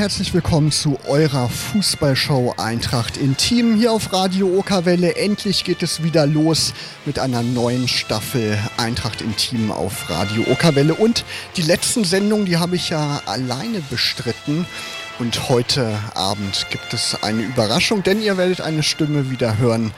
Herzlich willkommen zu eurer Fußballshow Eintracht Intim hier auf Radio Okerwelle. Endlich geht es wieder los mit einer neuen Staffel Eintracht Intim auf Radio Okerwelle. Und die letzten Sendungen, die habe ich ja alleine bestritten. Und heute Abend gibt es eine Überraschung, denn ihr werdet eine Stimme wieder hören,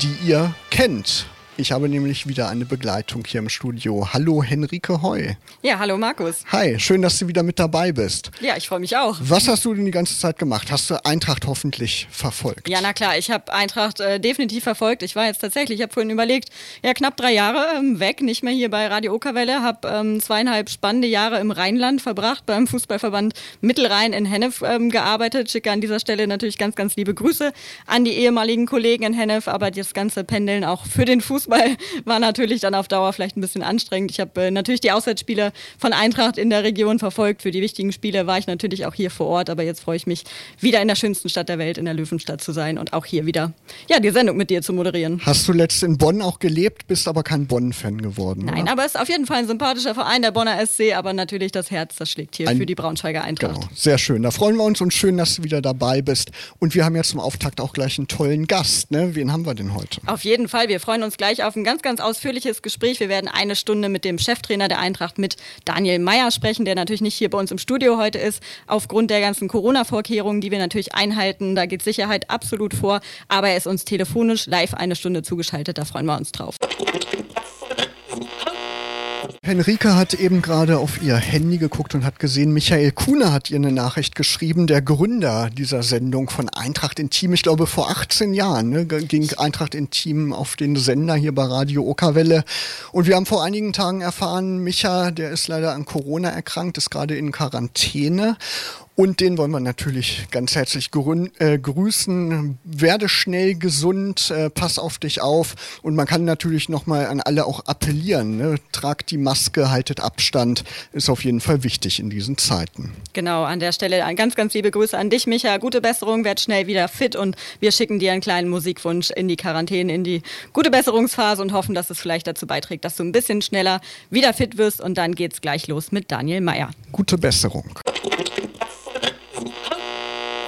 die ihr kennt. Ich habe nämlich wieder eine Begleitung hier im Studio. Hallo Henrike Heu. Ja, hallo Markus. Hi, schön, dass du wieder mit dabei bist. Ja, ich freue mich auch. Was hast du denn die ganze Zeit gemacht? Hast du Eintracht hoffentlich verfolgt? Ja, na klar, ich habe Eintracht äh, definitiv verfolgt. Ich war jetzt tatsächlich, ich habe vorhin überlegt, ja, knapp drei Jahre ähm, weg, nicht mehr hier bei Radio Okerwelle, habe ähm, zweieinhalb spannende Jahre im Rheinland verbracht, beim Fußballverband Mittelrhein in Hennef ähm, gearbeitet. Schicke an dieser Stelle natürlich ganz, ganz liebe Grüße an die ehemaligen Kollegen in Hennef, aber das ganze Pendeln auch für den Fußball Fußball war natürlich dann auf Dauer vielleicht ein bisschen anstrengend. Ich habe äh, natürlich die Auswärtsspiele von Eintracht in der Region verfolgt. Für die wichtigen Spiele war ich natürlich auch hier vor Ort, aber jetzt freue ich mich, wieder in der schönsten Stadt der Welt, in der Löwenstadt zu sein und auch hier wieder ja, die Sendung mit dir zu moderieren. Hast du letzt in Bonn auch gelebt, bist aber kein Bonn-Fan geworden? Nein, oder? aber es ist auf jeden Fall ein sympathischer Verein, der Bonner SC, aber natürlich das Herz, das schlägt hier ein, für die Braunschweiger Eintracht. Genau, sehr schön. Da freuen wir uns und schön, dass du wieder dabei bist. Und wir haben ja zum Auftakt auch gleich einen tollen Gast. Ne? Wen haben wir denn heute? Auf jeden Fall. Wir freuen uns gleich auf ein ganz, ganz ausführliches Gespräch. Wir werden eine Stunde mit dem Cheftrainer der Eintracht, mit Daniel Meyer sprechen, der natürlich nicht hier bei uns im Studio heute ist, aufgrund der ganzen Corona-Vorkehrungen, die wir natürlich einhalten. Da geht Sicherheit absolut vor, aber er ist uns telefonisch live eine Stunde zugeschaltet. Da freuen wir uns drauf. Henrike hat eben gerade auf ihr Handy geguckt und hat gesehen, Michael Kuhne hat ihr eine Nachricht geschrieben, der Gründer dieser Sendung von Eintracht Intim. Ich glaube, vor 18 Jahren ne, ging Eintracht Intim auf den Sender hier bei Radio Okerwelle. Und wir haben vor einigen Tagen erfahren, Micha, der ist leider an Corona erkrankt, ist gerade in Quarantäne. Und den wollen wir natürlich ganz herzlich äh, grüßen. Werde schnell gesund, äh, pass auf dich auf. Und man kann natürlich nochmal an alle auch appellieren. Ne? Tragt die Maske, haltet Abstand. Ist auf jeden Fall wichtig in diesen Zeiten. Genau, an der Stelle ein ganz, ganz liebe Grüße an dich, Micha. Gute Besserung, werd schnell wieder fit und wir schicken dir einen kleinen Musikwunsch in die Quarantäne, in die gute Besserungsphase und hoffen, dass es vielleicht dazu beiträgt, dass du ein bisschen schneller wieder fit wirst. Und dann geht's gleich los mit Daniel Meyer. Gute Besserung.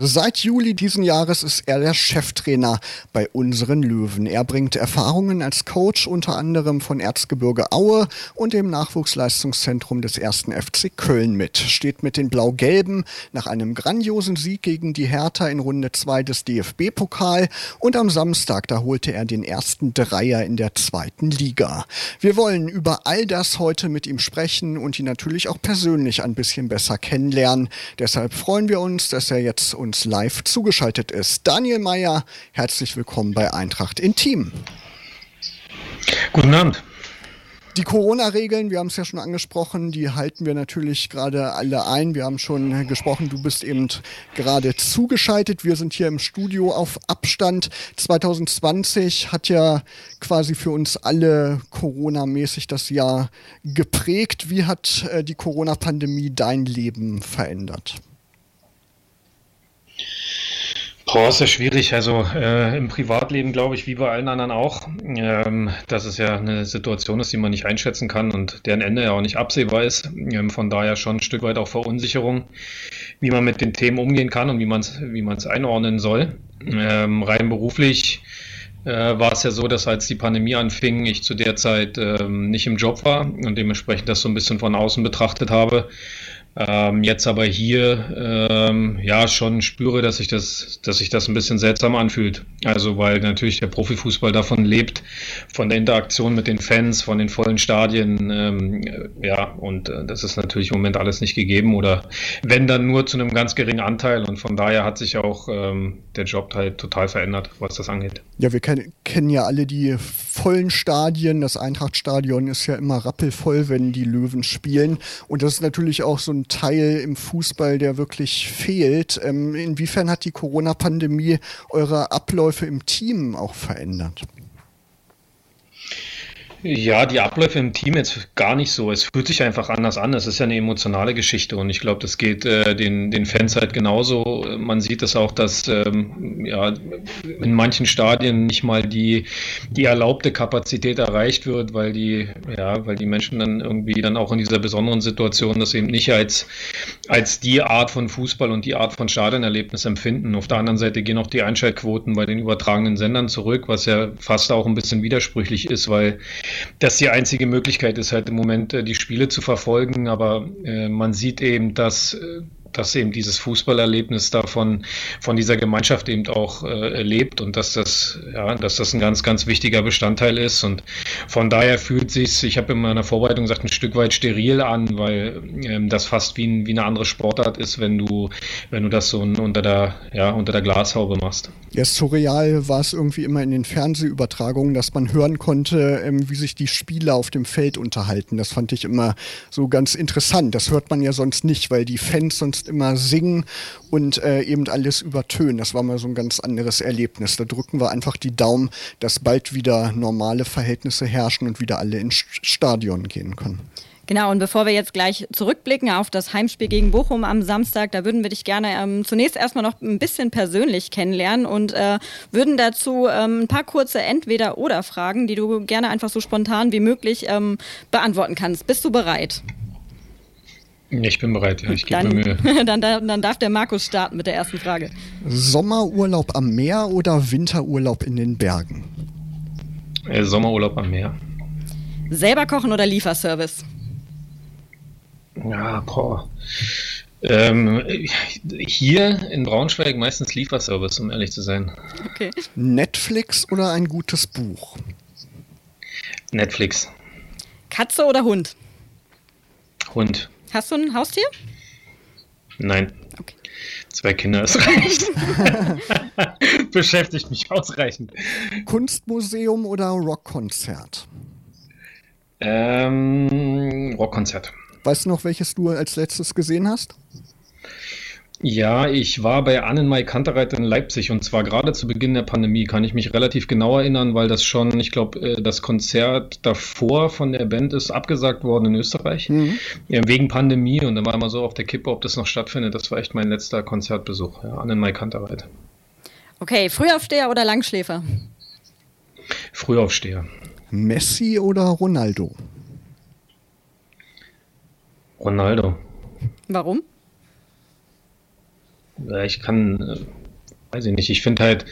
Seit Juli diesen Jahres ist er der Cheftrainer bei unseren Löwen. Er bringt Erfahrungen als Coach unter anderem von Erzgebirge Aue und dem Nachwuchsleistungszentrum des ersten FC Köln mit. Steht mit den Blau-Gelben nach einem grandiosen Sieg gegen die Hertha in Runde 2 des DFB-Pokal und am Samstag, da holte er den ersten Dreier in der zweiten Liga. Wir wollen über all das heute mit ihm sprechen und ihn natürlich auch persönlich ein bisschen besser kennenlernen. Deshalb freuen wir uns, dass er jetzt uns live zugeschaltet ist. Daniel Meyer, herzlich willkommen bei Eintracht Intim. Guten Abend. Die Corona-Regeln, wir haben es ja schon angesprochen, die halten wir natürlich gerade alle ein. Wir haben schon gesprochen, du bist eben gerade zugeschaltet. Wir sind hier im Studio auf Abstand. 2020 hat ja quasi für uns alle Corona-mäßig das Jahr geprägt. Wie hat äh, die Corona-Pandemie dein Leben verändert? Boah, ist ja schwierig. Also äh, im Privatleben glaube ich, wie bei allen anderen auch, ähm, dass es ja eine Situation ist, die man nicht einschätzen kann und deren Ende ja auch nicht absehbar ist. Ähm, von daher schon ein Stück weit auch Verunsicherung, wie man mit den Themen umgehen kann und wie man es wie man's einordnen soll. Ähm, rein beruflich äh, war es ja so, dass als die Pandemie anfing, ich zu der Zeit ähm, nicht im Job war und dementsprechend das so ein bisschen von außen betrachtet habe ähm, jetzt aber hier ähm, ja schon spüre, dass sich das, dass sich das ein bisschen seltsam anfühlt. Also weil natürlich der Profifußball davon lebt, von der Interaktion mit den Fans, von den vollen Stadien, ähm, ja, und äh, das ist natürlich im Moment alles nicht gegeben oder wenn dann nur zu einem ganz geringen Anteil und von daher hat sich auch ähm, der Job halt total verändert, was das angeht. Ja, wir kennen, kennen ja alle die vollen Stadien. Das Eintrachtstadion ist ja immer rappelvoll, wenn die Löwen spielen. Und das ist natürlich auch so ein Teil im Fußball, der wirklich fehlt. Ähm, inwiefern hat die Corona-Pandemie eure Abläufe im Team auch verändert? Ja, die Abläufe im Team jetzt gar nicht so. Es fühlt sich einfach anders an. Es ist ja eine emotionale Geschichte und ich glaube, das geht äh, den, den Fans halt genauso. Man sieht es auch, dass ähm, ja, in manchen Stadien nicht mal die, die erlaubte Kapazität erreicht wird, weil die, ja, weil die Menschen dann irgendwie dann auch in dieser besonderen Situation das eben nicht als, als die Art von Fußball und die Art von Stadionerlebnis empfinden. Auf der anderen Seite gehen auch die Einschaltquoten bei den übertragenen Sendern zurück, was ja fast auch ein bisschen widersprüchlich ist, weil das die einzige Möglichkeit ist, halt im Moment äh, die Spiele zu verfolgen. Aber äh, man sieht eben, dass äh, dass eben dieses Fußballerlebnis davon von dieser Gemeinschaft eben auch äh, lebt und dass das ja, dass das ein ganz ganz wichtiger Bestandteil ist und von daher fühlt sich ich habe in meiner Vorbereitung gesagt ein Stück weit steril an, weil ähm, das fast wie, ein, wie eine andere Sportart ist, wenn du wenn du das so unter der ja unter der Glashaube machst. Ja, surreal war es irgendwie immer in den Fernsehübertragungen, dass man hören konnte, ähm, wie sich die Spieler auf dem Feld unterhalten. Das fand ich immer so ganz interessant. Das hört man ja sonst nicht, weil die Fans sonst fast immer singen und äh, eben alles übertönen. Das war mal so ein ganz anderes Erlebnis. Da drücken wir einfach die Daumen, dass bald wieder normale Verhältnisse herrschen und wieder alle ins Stadion gehen können. Genau, und bevor wir jetzt gleich zurückblicken auf das Heimspiel gegen Bochum am Samstag, da würden wir dich gerne ähm, zunächst erstmal noch ein bisschen persönlich kennenlernen und äh, würden dazu ähm, ein paar kurze Entweder-Oder-Fragen, die du gerne einfach so spontan wie möglich ähm, beantworten kannst. Bist du bereit? Ich bin bereit, ja, ich gebe mir Mühe. Dann, dann, dann darf der Markus starten mit der ersten Frage. Sommerurlaub am Meer oder Winterurlaub in den Bergen? Äh, Sommerurlaub am Meer. Selber kochen oder Lieferservice? Ja, boah. Ähm, hier in Braunschweig meistens Lieferservice, um ehrlich zu sein. Okay. Netflix oder ein gutes Buch? Netflix. Katze oder Hund? Hund. Hast du ein Haustier? Nein. Okay. Zwei Kinder ist reicht. Beschäftigt mich ausreichend. Kunstmuseum oder Rockkonzert? Ähm, Rockkonzert. Weißt du noch, welches du als letztes gesehen hast? Ja, ich war bei Annenmai Kantereit in Leipzig und zwar gerade zu Beginn der Pandemie, kann ich mich relativ genau erinnern, weil das schon, ich glaube, äh, das Konzert davor von der Band ist abgesagt worden in Österreich, mhm. wegen Pandemie und dann war immer so auf der Kippe, ob das noch stattfindet. Das war echt mein letzter Konzertbesuch, ja, Annenmai Kantereit. Okay, Frühaufsteher oder Langschläfer? Frühaufsteher. Messi oder Ronaldo? Ronaldo. Warum? Ich kann, äh, weiß ich nicht, ich finde halt,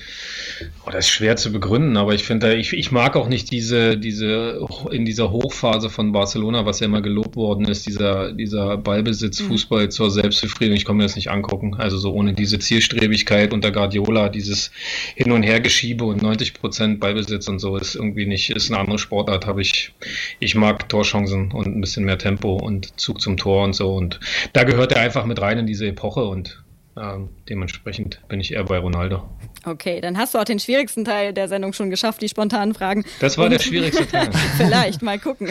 oh, das ist schwer zu begründen, aber ich finde, ich, ich mag auch nicht diese, diese, in dieser Hochphase von Barcelona, was ja immer gelobt worden ist, dieser, dieser Ballbesitz, mhm. Fußball zur Selbstbefriedigung, ich kann mir das nicht angucken. Also so ohne diese Zielstrebigkeit unter Guardiola, dieses Hin- und Hergeschiebe und 90 Prozent Ballbesitz und so ist irgendwie nicht, ist eine andere Sportart, habe ich, ich mag Torchancen und ein bisschen mehr Tempo und Zug zum Tor und so und da gehört er einfach mit rein in diese Epoche und ähm, dementsprechend bin ich eher bei Ronaldo. Okay, dann hast du auch den schwierigsten Teil der Sendung schon geschafft, die spontanen Fragen. Das war und der schwierigste Teil. Vielleicht, mal gucken.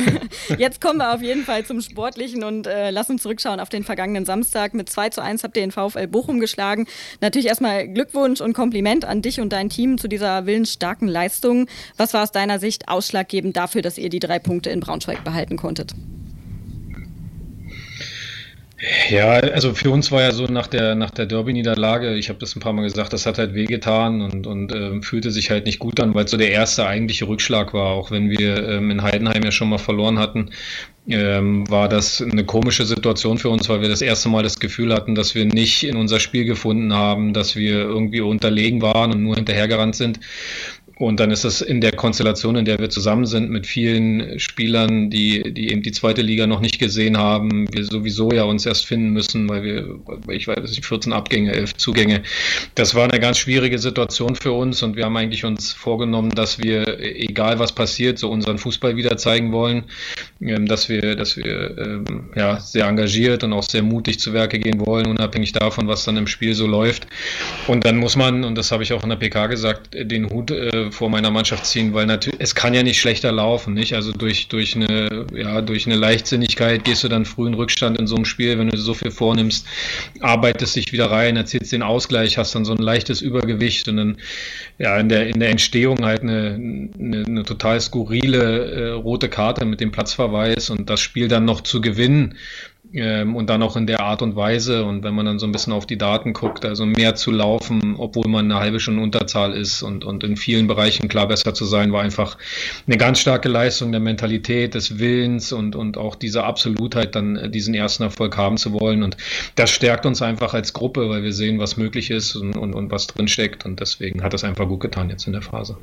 Jetzt kommen wir auf jeden Fall zum Sportlichen und äh, lass uns zurückschauen auf den vergangenen Samstag. Mit 2 zu 1 habt ihr den VfL Bochum geschlagen. Natürlich erstmal Glückwunsch und Kompliment an dich und dein Team zu dieser willensstarken Leistung. Was war aus deiner Sicht ausschlaggebend dafür, dass ihr die drei Punkte in Braunschweig behalten konntet? Ja, also für uns war ja so nach der, nach der Derby-Niederlage, ich habe das ein paar Mal gesagt, das hat halt wehgetan und, und ähm, fühlte sich halt nicht gut an, weil es so der erste eigentliche Rückschlag war, auch wenn wir ähm, in Heidenheim ja schon mal verloren hatten. Ähm, war das eine komische Situation für uns, weil wir das erste Mal das Gefühl hatten, dass wir nicht in unser Spiel gefunden haben, dass wir irgendwie unterlegen waren und nur hinterhergerannt sind. Und dann ist es in der Konstellation, in der wir zusammen sind, mit vielen Spielern, die, die eben die zweite Liga noch nicht gesehen haben, wir sowieso ja uns erst finden müssen, weil wir, ich weiß nicht, 14 Abgänge, 11 Zugänge. Das war eine ganz schwierige Situation für uns und wir haben eigentlich uns vorgenommen, dass wir, egal was passiert, so unseren Fußball wieder zeigen wollen, ähm, dass wir, dass wir ähm, ja, sehr engagiert und auch sehr mutig zu Werke gehen wollen, unabhängig davon, was dann im Spiel so läuft. Und dann muss man, und das habe ich auch in der PK gesagt, den Hut vor meiner Mannschaft ziehen, weil natürlich es kann ja nicht schlechter laufen, nicht? Also durch durch eine ja durch eine Leichtsinnigkeit gehst du dann früh in Rückstand in so einem Spiel, wenn du so viel vornimmst, arbeitest dich wieder rein, erzielst den Ausgleich, hast dann so ein leichtes Übergewicht und dann ja in der in der Entstehung halt eine, eine, eine total skurrile äh, rote Karte mit dem Platzverweis und das Spiel dann noch zu gewinnen ähm, und dann auch in der Art und Weise. Und wenn man dann so ein bisschen auf die Daten guckt, also mehr zu laufen, obwohl man eine halbe Stunde Unterzahl ist und, und in vielen Bereichen klar besser zu sein, war einfach eine ganz starke Leistung der Mentalität, des Willens und, und auch diese Absolutheit, dann äh, diesen ersten Erfolg haben zu wollen. Und das stärkt uns einfach als Gruppe, weil wir sehen, was möglich ist und, und, und was drinsteckt. Und deswegen hat das einfach gut getan jetzt in der Phase.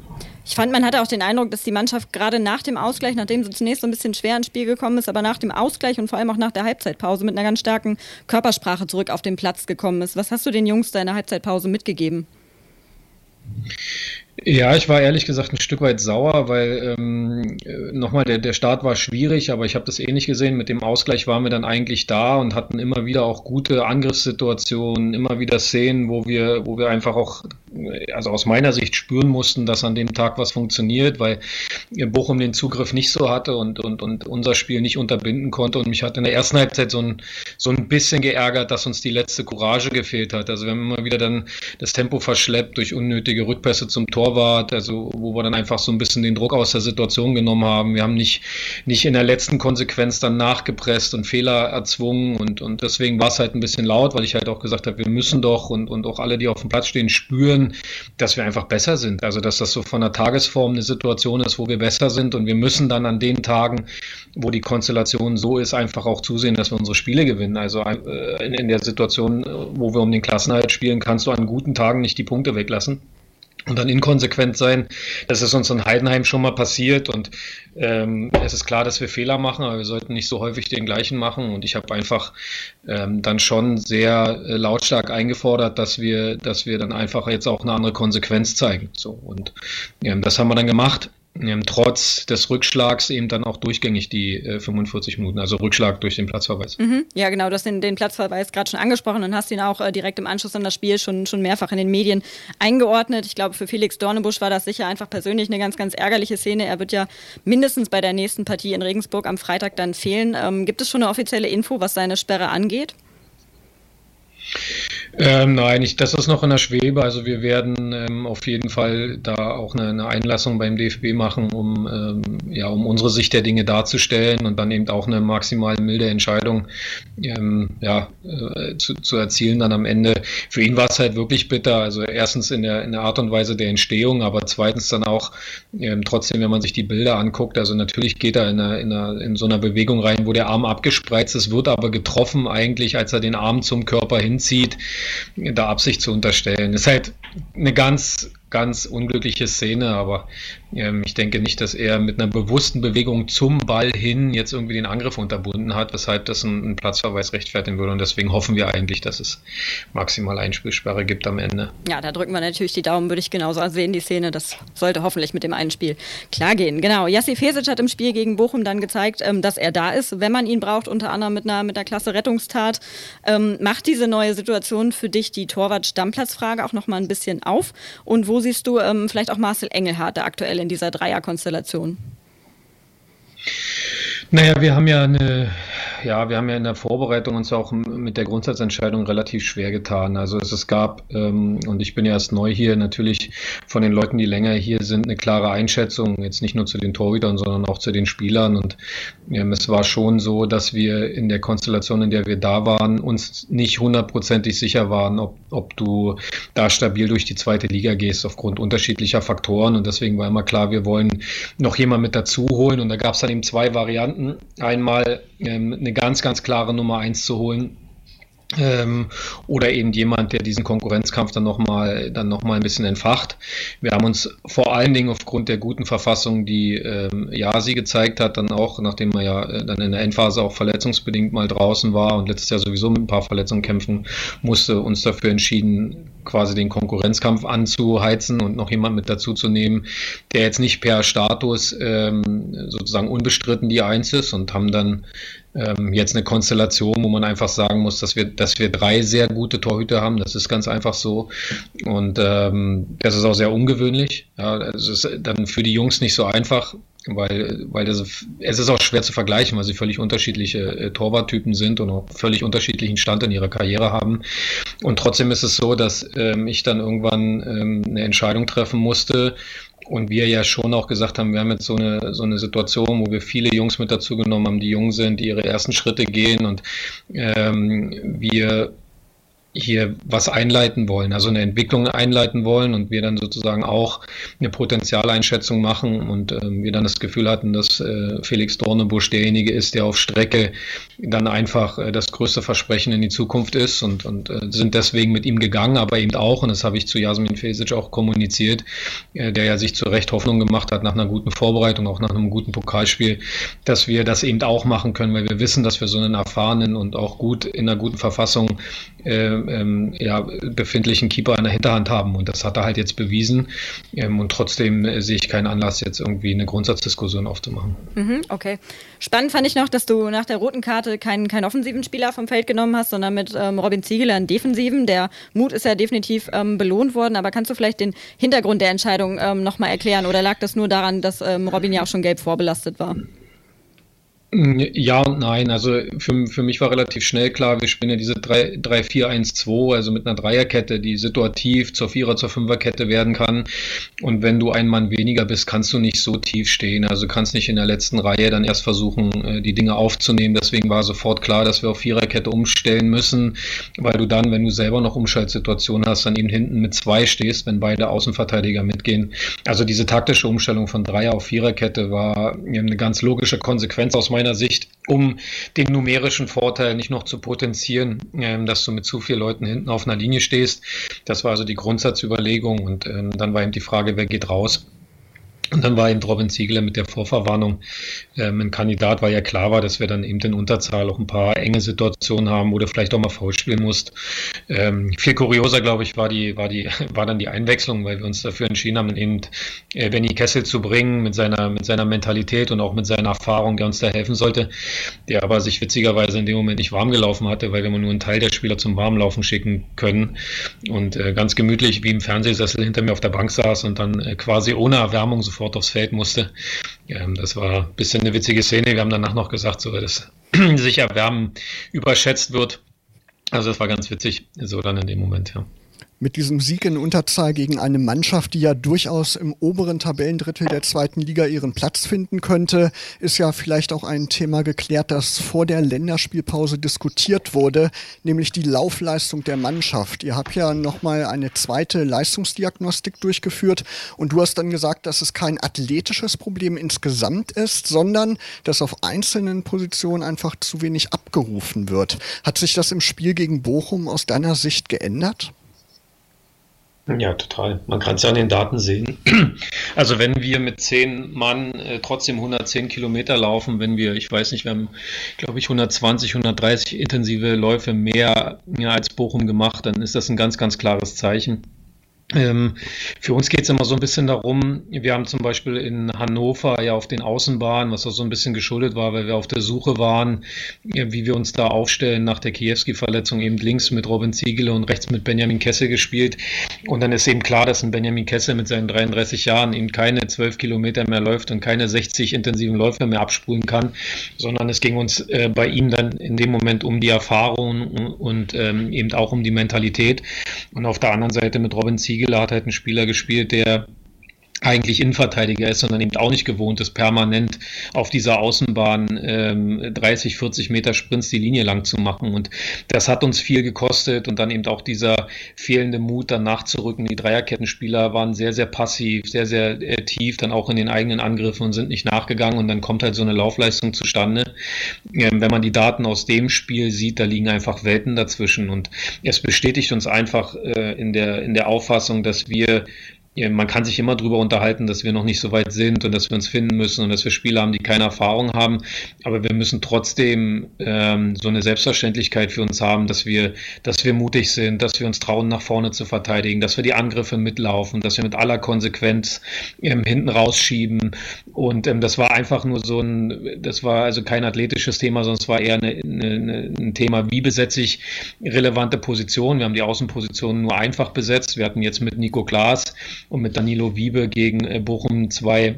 Ich fand, man hatte auch den Eindruck, dass die Mannschaft gerade nach dem Ausgleich, nachdem sie zunächst so ein bisschen schwer ins Spiel gekommen ist, aber nach dem Ausgleich und vor allem auch nach der Halbzeit Halbzeitpause mit einer ganz starken Körpersprache zurück auf den Platz gekommen ist. Was hast du den Jungs da in der Halbzeitpause mitgegeben? Ja, ich war ehrlich gesagt ein Stück weit sauer, weil ähm, nochmal der, der Start war schwierig, aber ich habe das ähnlich gesehen. Mit dem Ausgleich waren wir dann eigentlich da und hatten immer wieder auch gute Angriffssituationen, immer wieder Szenen, wo wir, wo wir einfach auch, also aus meiner Sicht spüren mussten, dass an dem Tag was funktioniert, weil Bochum den Zugriff nicht so hatte und, und, und unser Spiel nicht unterbinden konnte. Und mich hat in der ersten Halbzeit so ein, so ein bisschen geärgert, dass uns die letzte Courage gefehlt hat. Also wir haben immer wieder dann das Tempo verschleppt durch unnötige Rückpässe zum Tor Torwart, also wo wir dann einfach so ein bisschen den Druck aus der Situation genommen haben. Wir haben nicht, nicht in der letzten Konsequenz dann nachgepresst und Fehler erzwungen und, und deswegen war es halt ein bisschen laut, weil ich halt auch gesagt habe, wir müssen doch und, und auch alle, die auf dem Platz stehen, spüren, dass wir einfach besser sind. Also dass das so von der Tagesform eine Situation ist, wo wir besser sind und wir müssen dann an den Tagen, wo die Konstellation so ist, einfach auch zusehen, dass wir unsere Spiele gewinnen. Also äh, in, in der Situation, wo wir um den Klassenhalt spielen, kannst du an guten Tagen nicht die Punkte weglassen und dann inkonsequent sein. Das ist uns in Heidenheim schon mal passiert und ähm, es ist klar, dass wir Fehler machen, aber wir sollten nicht so häufig den gleichen machen. Und ich habe einfach ähm, dann schon sehr äh, lautstark eingefordert, dass wir, dass wir dann einfach jetzt auch eine andere Konsequenz zeigen. So und ähm, das haben wir dann gemacht trotz des Rückschlags eben dann auch durchgängig die äh, 45 Minuten, also Rückschlag durch den Platzverweis. Mhm. Ja, genau, du hast den, den Platzverweis gerade schon angesprochen und hast ihn auch äh, direkt im Anschluss an das Spiel schon, schon mehrfach in den Medien eingeordnet. Ich glaube, für Felix Dornebusch war das sicher einfach persönlich eine ganz, ganz ärgerliche Szene. Er wird ja mindestens bei der nächsten Partie in Regensburg am Freitag dann fehlen. Ähm, gibt es schon eine offizielle Info, was seine Sperre angeht? Ähm, nein, ich, das ist noch in der Schwebe. Also wir werden ähm, auf jeden Fall da auch eine, eine, Einlassung beim DFB machen, um, ähm, ja, um unsere Sicht der Dinge darzustellen und dann eben auch eine maximal milde Entscheidung ähm, ja, äh, zu, zu, erzielen dann am Ende. Für ihn war es halt wirklich bitter. Also erstens in der, in der Art und Weise der Entstehung, aber zweitens dann auch ähm, trotzdem, wenn man sich die Bilder anguckt. Also natürlich geht er in, einer, in, einer, in so einer Bewegung rein, wo der Arm abgespreizt ist, wird aber getroffen eigentlich, als er den Arm zum Körper hinzieht der Absicht zu unterstellen. Ist halt eine ganz, ganz unglückliche Szene, aber ähm, ich denke nicht, dass er mit einer bewussten Bewegung zum Ball hin jetzt irgendwie den Angriff unterbunden hat, weshalb das einen, Platzverweis rechtfertigen würde. Und deswegen hoffen wir eigentlich, dass es maximal Einspielsperre gibt am Ende. Ja, da drücken wir natürlich die Daumen, würde ich genauso sehen, die Szene. Das sollte hoffentlich mit dem einen Spiel klar gehen. Genau. Jassi Fesic hat im Spiel gegen Bochum dann gezeigt, ähm, dass er da ist, wenn man ihn braucht, unter anderem mit einer, mit einer klasse Rettungstat. Ähm, macht diese neue Situation für dich die Torwart-Stammplatz-Frage auch nochmal ein bisschen auf? Und wo siehst du ähm, vielleicht auch Marcel Engelhardt aktuell in dieser Dreierkonstellation? Naja, wir haben ja eine ja, wir haben ja in der Vorbereitung uns auch mit der Grundsatzentscheidung relativ schwer getan. Also es, es gab, ähm, und ich bin ja erst neu hier, natürlich von den Leuten, die länger hier sind, eine klare Einschätzung, jetzt nicht nur zu den Torhütern, sondern auch zu den Spielern. Und ähm, es war schon so, dass wir in der Konstellation, in der wir da waren, uns nicht hundertprozentig sicher waren, ob, ob du da stabil durch die zweite Liga gehst, aufgrund unterschiedlicher Faktoren. Und deswegen war immer klar, wir wollen noch jemand mit dazu holen. Und da gab es dann eben zwei Varianten. Einmal ähm, eine ganz, ganz klare Nummer eins zu holen. Ähm, oder eben jemand, der diesen Konkurrenzkampf dann nochmal dann noch mal ein bisschen entfacht. Wir haben uns vor allen Dingen aufgrund der guten Verfassung, die ähm, Jasi gezeigt hat, dann auch, nachdem er ja äh, dann in der Endphase auch verletzungsbedingt mal draußen war und letztes Jahr sowieso mit ein paar Verletzungen kämpfen musste, uns dafür entschieden, quasi den Konkurrenzkampf anzuheizen und noch jemand mit dazu zu nehmen, der jetzt nicht per Status ähm, sozusagen unbestritten die Eins ist und haben dann ähm, jetzt eine Konstellation, wo man einfach sagen muss, dass wir, dass wir drei sehr gute Torhüter haben. Das ist ganz einfach so. Und ähm, das ist auch sehr ungewöhnlich. Ja, es ist dann für die Jungs nicht so einfach, weil, weil das, es ist auch schwer zu vergleichen, weil sie völlig unterschiedliche äh, Torwarttypen sind und auch völlig unterschiedlichen Stand in ihrer Karriere haben. Und trotzdem ist es so, dass ähm, ich dann irgendwann ähm, eine Entscheidung treffen musste, und wir ja schon auch gesagt haben, wir haben jetzt so eine, so eine Situation, wo wir viele Jungs mit dazu genommen haben, die jung sind, die ihre ersten Schritte gehen und ähm, wir hier was einleiten wollen, also eine Entwicklung einleiten wollen und wir dann sozusagen auch eine Potenzialeinschätzung machen und äh, wir dann das Gefühl hatten, dass äh, Felix Dornebusch derjenige ist, der auf Strecke dann einfach äh, das größte Versprechen in die Zukunft ist und, und äh, sind deswegen mit ihm gegangen, aber eben auch, und das habe ich zu Jasmin Fesic auch kommuniziert, äh, der ja sich zu Recht Hoffnung gemacht hat nach einer guten Vorbereitung, auch nach einem guten Pokalspiel, dass wir das eben auch machen können, weil wir wissen, dass wir so einen erfahrenen und auch gut in einer guten Verfassung ähm, ja, befindlichen Keeper in der Hinterhand haben. Und das hat er halt jetzt bewiesen. Ähm, und trotzdem äh, sehe ich keinen Anlass, jetzt irgendwie eine Grundsatzdiskussion aufzumachen. Mhm, okay. Spannend fand ich noch, dass du nach der roten Karte keinen, keinen offensiven Spieler vom Feld genommen hast, sondern mit ähm, Robin Ziegler einen defensiven. Der Mut ist ja definitiv ähm, belohnt worden. Aber kannst du vielleicht den Hintergrund der Entscheidung ähm, nochmal erklären? Oder lag das nur daran, dass ähm, Robin ja auch schon gelb vorbelastet war? Ja und nein. Also für, für mich war relativ schnell klar, wir spielen ja diese 3-4-1-2, also mit einer Dreierkette, die situativ zur Vierer-, zur Fünferkette werden kann. Und wenn du ein Mann weniger bist, kannst du nicht so tief stehen. Also kannst nicht in der letzten Reihe dann erst versuchen, äh, die Dinge aufzunehmen. Deswegen war sofort klar, dass wir auf Viererkette umstellen müssen, weil du dann, wenn du selber noch Umschaltsituationen hast, dann eben hinten mit zwei stehst, wenn beide Außenverteidiger mitgehen. Also diese taktische Umstellung von Dreier auf Viererkette war eine ganz logische Konsequenz aus meiner meiner Sicht, um den numerischen Vorteil nicht noch zu potenzieren, ähm, dass du mit zu vielen Leuten hinten auf einer Linie stehst. Das war also die Grundsatzüberlegung und ähm, dann war eben die Frage, wer geht raus. Und dann war eben Robin Ziegler mit der Vorverwarnung ähm, ein Kandidat, weil ja klar war, dass wir dann eben in Unterzahl auch ein paar enge Situationen haben, wo du vielleicht auch mal vorspielen musst. Ähm, viel kurioser, glaube ich, war die, war die, war dann die Einwechslung, weil wir uns dafür entschieden haben, eben äh, Benny Kessel zu bringen mit seiner, mit seiner Mentalität und auch mit seiner Erfahrung, der uns da helfen sollte, der aber sich witzigerweise in dem Moment nicht warm gelaufen hatte, weil wir nur einen Teil der Spieler zum Warmlaufen schicken können und äh, ganz gemütlich wie im Fernsehsessel hinter mir auf der Bank saß und dann äh, quasi ohne Erwärmung sofort sofort aufs Feld musste. Ähm, das war ein bisschen eine witzige Szene. Wir haben danach noch gesagt, so, dass sich Erwärmen überschätzt wird. Also das war ganz witzig, so dann in dem Moment, ja. Mit diesem Sieg in Unterzahl gegen eine Mannschaft, die ja durchaus im oberen Tabellendrittel der zweiten Liga ihren Platz finden könnte, ist ja vielleicht auch ein Thema geklärt, das vor der Länderspielpause diskutiert wurde, nämlich die Laufleistung der Mannschaft. Ihr habt ja nochmal eine zweite Leistungsdiagnostik durchgeführt und du hast dann gesagt, dass es kein athletisches Problem insgesamt ist, sondern dass auf einzelnen Positionen einfach zu wenig abgerufen wird. Hat sich das im Spiel gegen Bochum aus deiner Sicht geändert? Ja, total. Man kann es ja an den Daten sehen. Also wenn wir mit zehn Mann äh, trotzdem 110 Kilometer laufen, wenn wir, ich weiß nicht, wir haben, glaube ich, 120, 130 intensive Läufe mehr, mehr als Bochum gemacht, dann ist das ein ganz, ganz klares Zeichen. Ähm, für uns geht es immer so ein bisschen darum, wir haben zum Beispiel in Hannover ja auf den Außenbahnen, was auch so ein bisschen geschuldet war, weil wir auf der Suche waren, wie wir uns da aufstellen nach der Kiewski-Verletzung, eben links mit Robin Ziegele und rechts mit Benjamin Kessel gespielt. Und dann ist eben klar, dass ein Benjamin Kessel mit seinen 33 Jahren eben keine 12 Kilometer mehr läuft und keine 60 intensiven Läufe mehr abspulen kann, sondern es ging uns äh, bei ihm dann in dem Moment um die Erfahrung und, und ähm, eben auch um die Mentalität. Und auf der anderen Seite mit Robin Ziegele Ziegler hat halt einen Spieler gespielt, der eigentlich Innenverteidiger ist, sondern eben auch nicht gewohnt ist, permanent auf dieser Außenbahn ähm, 30, 40 Meter Sprints die Linie lang zu machen. Und das hat uns viel gekostet und dann eben auch dieser fehlende Mut, dann nachzurücken. Die Dreierkettenspieler waren sehr, sehr passiv, sehr, sehr äh, tief, dann auch in den eigenen Angriffen und sind nicht nachgegangen und dann kommt halt so eine Laufleistung zustande. Ähm, wenn man die Daten aus dem Spiel sieht, da liegen einfach Welten dazwischen und es bestätigt uns einfach äh, in, der, in der Auffassung, dass wir man kann sich immer darüber unterhalten, dass wir noch nicht so weit sind und dass wir uns finden müssen und dass wir Spieler haben, die keine Erfahrung haben. Aber wir müssen trotzdem ähm, so eine Selbstverständlichkeit für uns haben, dass wir, dass wir mutig sind, dass wir uns trauen, nach vorne zu verteidigen, dass wir die Angriffe mitlaufen, dass wir mit aller Konsequenz ähm, hinten rausschieben. Und ähm, das war einfach nur so ein, das war also kein athletisches Thema, sondern es war eher eine, eine, ein Thema, wie besetze ich relevante Positionen. Wir haben die Außenpositionen nur einfach besetzt. Wir hatten jetzt mit Nico Klaas und mit Danilo Wiebe gegen äh, Bochum zwei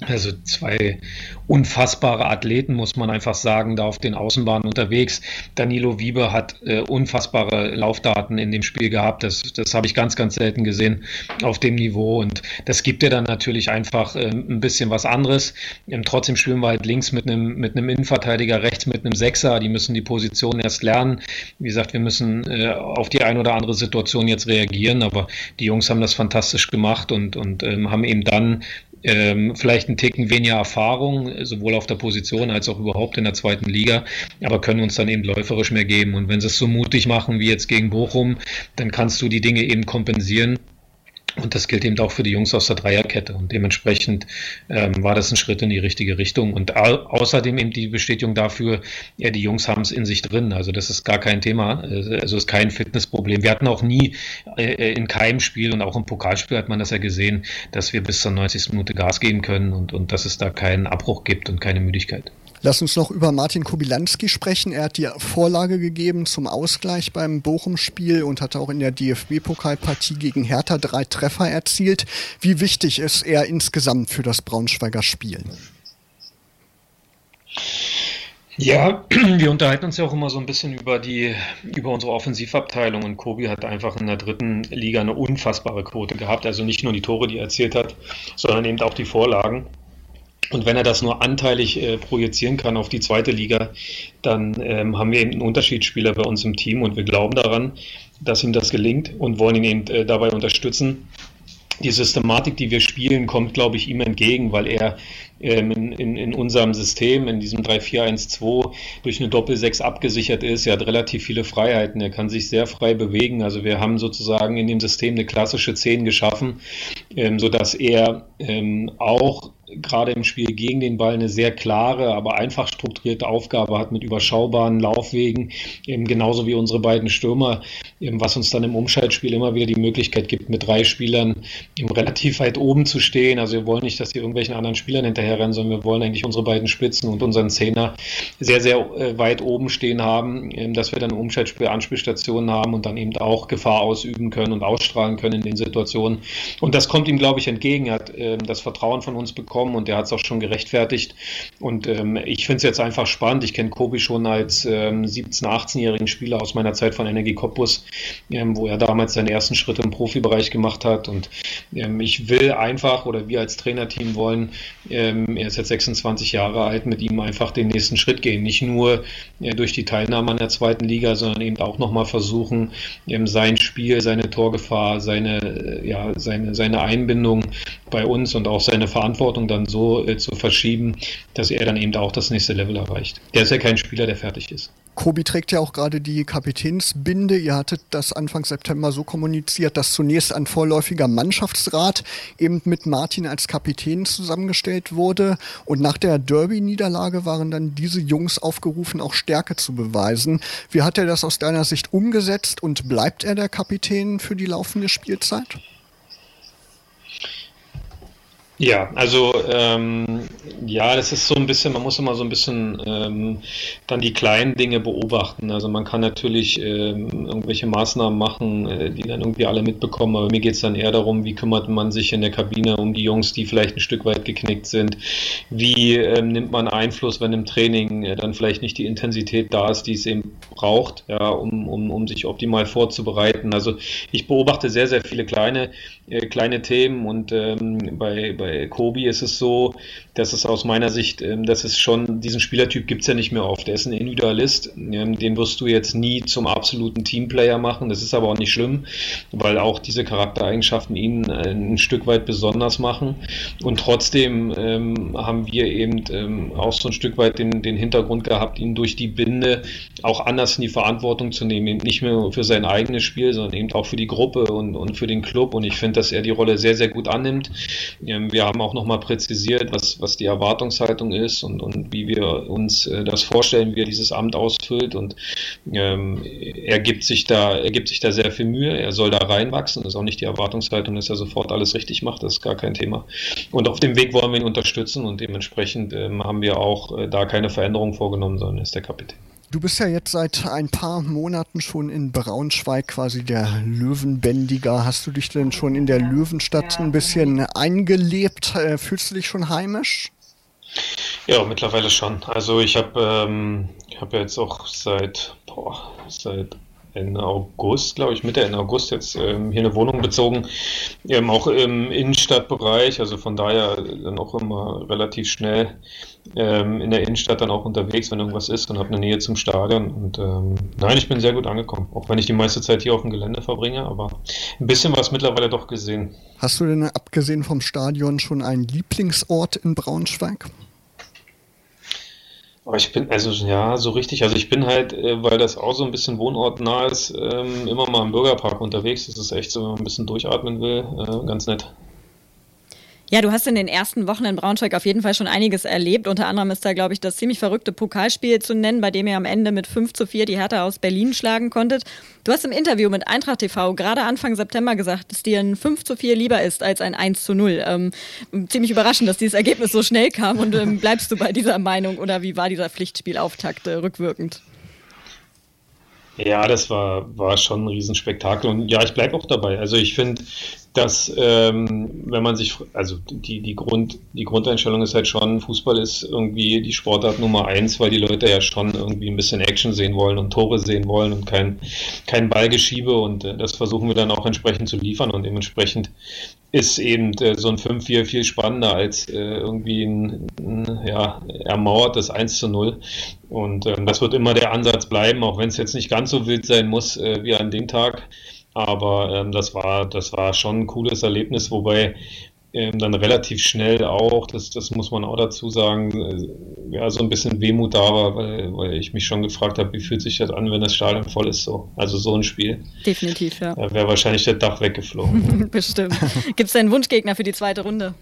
also zwei unfassbare Athleten, muss man einfach sagen, da auf den Außenbahnen unterwegs. Danilo Wiebe hat äh, unfassbare Laufdaten in dem Spiel gehabt. Das, das habe ich ganz, ganz selten gesehen auf dem Niveau. Und das gibt dir dann natürlich einfach äh, ein bisschen was anderes. Ähm, trotzdem spielen wir halt links mit einem, mit einem Innenverteidiger, rechts mit einem Sechser. Die müssen die Position erst lernen. Wie gesagt, wir müssen äh, auf die ein oder andere Situation jetzt reagieren. Aber die Jungs haben das fantastisch gemacht und, und ähm, haben eben dann ähm, vielleicht einen Ticken weniger Erfahrung, sowohl auf der Position als auch überhaupt in der zweiten Liga, aber können uns dann eben läuferisch mehr geben. Und wenn sie es so mutig machen wie jetzt gegen Bochum, dann kannst du die Dinge eben kompensieren und das gilt eben auch für die Jungs aus der Dreierkette. Und dementsprechend ähm, war das ein Schritt in die richtige Richtung. Und au außerdem eben die Bestätigung dafür, ja, die Jungs haben es in sich drin. Also das ist gar kein Thema. Also ist kein Fitnessproblem. Wir hatten auch nie äh, in keinem Spiel und auch im Pokalspiel hat man das ja gesehen, dass wir bis zur 90. Minute Gas geben können und, und dass es da keinen Abbruch gibt und keine Müdigkeit. Lass uns noch über Martin Kobilanski sprechen. Er hat die Vorlage gegeben zum Ausgleich beim Bochum-Spiel und hat auch in der DFB-Pokalpartie gegen Hertha drei Treffer erzielt. Wie wichtig ist er insgesamt für das Braunschweiger Spiel? Ja, wir unterhalten uns ja auch immer so ein bisschen über die, über unsere Offensivabteilung und Kobi hat einfach in der dritten Liga eine unfassbare Quote gehabt. Also nicht nur die Tore, die er erzielt hat, sondern eben auch die Vorlagen. Und wenn er das nur anteilig äh, projizieren kann auf die zweite Liga, dann ähm, haben wir eben einen Unterschiedsspieler bei uns im Team und wir glauben daran, dass ihm das gelingt und wollen ihn eben äh, dabei unterstützen. Die Systematik, die wir spielen, kommt, glaube ich, ihm entgegen, weil er ähm, in, in, unserem System, in diesem 3-4-1-2, durch eine Doppel-6 abgesichert ist. Er hat relativ viele Freiheiten. Er kann sich sehr frei bewegen. Also wir haben sozusagen in dem System eine klassische 10 geschaffen, ähm, sodass er ähm, auch gerade im Spiel gegen den Ball eine sehr klare, aber einfach strukturierte Aufgabe hat mit überschaubaren Laufwegen, eben genauso wie unsere beiden Stürmer, was uns dann im Umschaltspiel immer wieder die Möglichkeit gibt, mit drei Spielern relativ weit oben zu stehen. Also wir wollen nicht, dass die irgendwelchen anderen Spielern hinterherrennen, sondern wir wollen eigentlich unsere beiden Spitzen und unseren Zehner sehr, sehr äh, weit oben stehen haben, dass wir dann im Umschaltspiel Anspielstationen haben und dann eben auch Gefahr ausüben können und ausstrahlen können in den Situationen. Und das kommt ihm, glaube ich, entgegen. Er hat äh, das Vertrauen von uns bekommen bekommen und der hat es auch schon gerechtfertigt. Und ähm, ich finde es jetzt einfach spannend. Ich kenne Kobi schon als ähm, 17-, 18-jährigen Spieler aus meiner Zeit von Energie Cottbus, ähm, wo er damals seinen ersten Schritt im Profibereich gemacht hat. Und ähm, ich will einfach, oder wir als Trainerteam wollen, ähm, er ist jetzt 26 Jahre alt, mit ihm einfach den nächsten Schritt gehen. Nicht nur äh, durch die Teilnahme an der zweiten Liga, sondern eben auch nochmal versuchen, ähm, sein Spiel, seine Torgefahr, seine, äh, ja, seine, seine Einbindung bei uns und auch seine Verantwortung dann so äh, zu verschieben, dass er dann eben auch das nächste Level erreicht. Der ist ja kein Spieler, der fertig ist. Kobi trägt ja auch gerade die Kapitänsbinde. Ihr hattet das Anfang September so kommuniziert, dass zunächst ein vorläufiger Mannschaftsrat eben mit Martin als Kapitän zusammengestellt wurde. Und nach der Derby-Niederlage waren dann diese Jungs aufgerufen, auch Stärke zu beweisen. Wie hat er das aus deiner Sicht umgesetzt und bleibt er der Kapitän für die laufende Spielzeit? Ja, also ähm, ja, das ist so ein bisschen, man muss immer so ein bisschen ähm, dann die kleinen Dinge beobachten. Also man kann natürlich ähm, irgendwelche Maßnahmen machen, äh, die dann irgendwie alle mitbekommen, aber mir geht es dann eher darum, wie kümmert man sich in der Kabine um die Jungs, die vielleicht ein Stück weit geknickt sind. Wie ähm, nimmt man Einfluss, wenn im Training äh, dann vielleicht nicht die Intensität da ist, die es eben braucht, ja, um, um, um sich optimal vorzubereiten. Also ich beobachte sehr, sehr viele kleine, äh, kleine Themen und ähm, bei, bei bei Kobi ist es so, dass es aus meiner Sicht, ähm, dass es schon, diesen Spielertyp gibt es ja nicht mehr oft. Der ist ein Individualist, ähm, den wirst du jetzt nie zum absoluten Teamplayer machen. Das ist aber auch nicht schlimm, weil auch diese Charaktereigenschaften ihn äh, ein Stück weit besonders machen. Und trotzdem ähm, haben wir eben auch so ein Stück weit den, den Hintergrund gehabt, ihn durch die Binde auch anders in die Verantwortung zu nehmen. Nicht mehr für sein eigenes Spiel, sondern eben auch für die Gruppe und, und für den Club. Und ich finde, dass er die Rolle sehr, sehr gut annimmt. Wir haben auch nochmal präzisiert, was, was die Erwartungshaltung ist und, und wie wir uns äh, das vorstellen, wie er dieses Amt ausfüllt. Und ähm, er gibt sich da, er gibt sich da sehr viel Mühe. Er soll da reinwachsen. Das ist auch nicht die Erwartungshaltung, dass er sofort alles richtig macht. Das ist gar kein Thema. Und auf dem Weg wollen wir ihn unterstützen und dementsprechend ähm, haben wir auch äh, da keine Veränderung vorgenommen, sondern ist der Kapitän. Du bist ja jetzt seit ein paar Monaten schon in Braunschweig quasi der Löwenbändiger. Hast du dich denn schon in der Löwenstadt ein bisschen eingelebt? Äh, fühlst du dich schon heimisch? Ja, mittlerweile schon. Also ich habe ähm, hab jetzt auch seit, boah, seit Ende August, glaube ich, Mitte Ende August jetzt ähm, hier eine Wohnung bezogen, ähm, auch im Innenstadtbereich, also von daher dann auch immer relativ schnell ähm, in der Innenstadt dann auch unterwegs, wenn irgendwas ist und habe eine Nähe zum Stadion. Und ähm, nein, ich bin sehr gut angekommen, auch wenn ich die meiste Zeit hier auf dem Gelände verbringe, aber ein bisschen was mittlerweile doch gesehen. Hast du denn abgesehen vom Stadion schon einen Lieblingsort in Braunschweig? Aber ich bin, also ja, so richtig. Also ich bin halt, äh, weil das auch so ein bisschen wohnortnah ist, ähm, immer mal im Bürgerpark unterwegs. Das ist echt so, wenn man ein bisschen durchatmen will, äh, ganz nett. Ja, du hast in den ersten Wochen in Braunschweig auf jeden Fall schon einiges erlebt. Unter anderem ist da, glaube ich, das ziemlich verrückte Pokalspiel zu nennen, bei dem ihr am Ende mit 5 zu 4 die Hertha aus Berlin schlagen konntet. Du hast im Interview mit Eintracht TV gerade Anfang September gesagt, dass dir ein 5 zu 4 lieber ist als ein 1 zu 0. Ähm, ziemlich überraschend, dass dieses Ergebnis so schnell kam. Und ähm, bleibst du bei dieser Meinung oder wie war dieser Pflichtspielauftakt äh, rückwirkend? Ja, das war, war schon ein Riesenspektakel und ja, ich bleibe auch dabei. Also ich finde, dass ähm, wenn man sich, also die, die, Grund, die Grundeinstellung ist halt schon, Fußball ist irgendwie die Sportart Nummer eins, weil die Leute ja schon irgendwie ein bisschen Action sehen wollen und Tore sehen wollen und kein, kein Ballgeschiebe und äh, das versuchen wir dann auch entsprechend zu liefern und dementsprechend ist eben äh, so ein 5-4 viel spannender als äh, irgendwie ein, ein ja, ermauertes 1 zu 0 und ähm, das wird immer der Ansatz bleiben, auch wenn es jetzt nicht ganz so wild sein muss äh, wie an dem Tag. Aber ähm, das war, das war schon ein cooles Erlebnis, wobei ähm, dann relativ schnell auch, das, das muss man auch dazu sagen, äh, ja, so ein bisschen Wehmut da war, weil, weil ich mich schon gefragt habe, wie fühlt sich das an, wenn das Stadion voll ist, so. Also so ein Spiel. Definitiv, ja. Da wäre wahrscheinlich der Dach weggeflogen. Bestimmt. Gibt es einen Wunschgegner für die zweite Runde?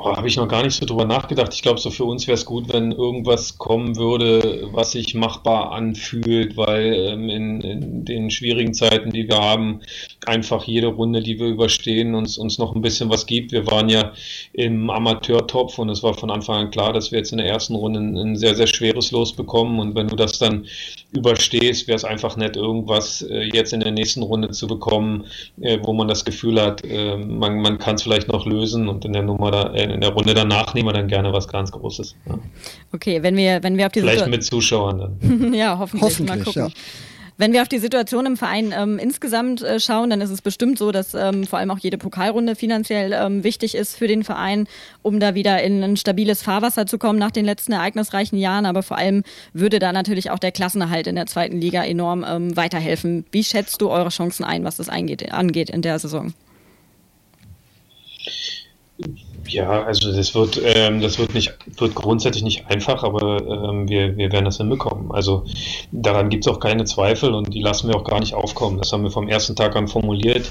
Oh, Habe ich noch gar nicht so drüber nachgedacht. Ich glaube, so für uns wäre es gut, wenn irgendwas kommen würde, was sich machbar anfühlt, weil ähm, in, in, den schwierigen Zeiten, die wir haben, einfach jede Runde, die wir überstehen, uns, uns noch ein bisschen was gibt. Wir waren ja im Amateurtopf und es war von Anfang an klar, dass wir jetzt in der ersten Runde ein, ein sehr, sehr schweres Los bekommen. Und wenn du das dann überstehst, wäre es einfach nett, irgendwas äh, jetzt in der nächsten Runde zu bekommen, äh, wo man das Gefühl hat, äh, man, man kann es vielleicht noch lösen und in der Nummer da, äh, in der Runde danach nehmen wir dann gerne was ganz Großes. Ja. Okay, wenn wir, wenn wir auf die Vielleicht mit Zuschauern dann. ja, hoffentlich. hoffentlich Mal gucken. Ja. Wenn wir auf die Situation im Verein ähm, insgesamt äh, schauen, dann ist es bestimmt so, dass ähm, vor allem auch jede Pokalrunde finanziell ähm, wichtig ist für den Verein, um da wieder in ein stabiles Fahrwasser zu kommen nach den letzten ereignisreichen Jahren. Aber vor allem würde da natürlich auch der Klassenerhalt in der zweiten Liga enorm ähm, weiterhelfen. Wie schätzt du eure Chancen ein, was das eingeht, angeht in der Saison? Ja, also das wird, ähm, das wird nicht, wird grundsätzlich nicht einfach, aber ähm, wir, wir werden das hinbekommen. Also daran gibt es auch keine Zweifel und die lassen wir auch gar nicht aufkommen. Das haben wir vom ersten Tag an formuliert.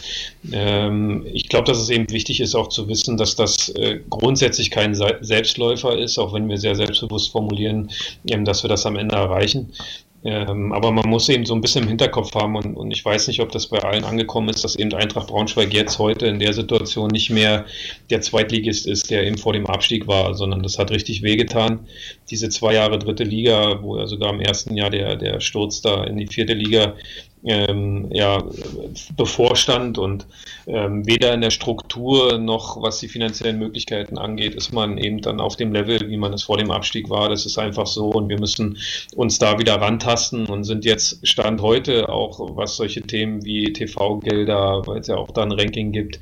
Ähm, ich glaube, dass es eben wichtig ist, auch zu wissen, dass das äh, grundsätzlich kein Selbstläufer ist, auch wenn wir sehr selbstbewusst formulieren, ähm, dass wir das am Ende erreichen. Ähm, aber man muss eben so ein bisschen im Hinterkopf haben und, und, ich weiß nicht, ob das bei allen angekommen ist, dass eben Eintracht Braunschweig jetzt heute in der Situation nicht mehr der Zweitligist ist, der eben vor dem Abstieg war, sondern das hat richtig wehgetan. Diese zwei Jahre dritte Liga, wo ja sogar im ersten Jahr der, der Sturz da in die vierte Liga ähm, ja, bevorstand und ähm, weder in der Struktur noch was die finanziellen Möglichkeiten angeht, ist man eben dann auf dem Level, wie man es vor dem Abstieg war. Das ist einfach so und wir müssen uns da wieder rantasten und sind jetzt Stand heute auch, was solche Themen wie TV-Gelder, weil es ja auch da ein Ranking gibt,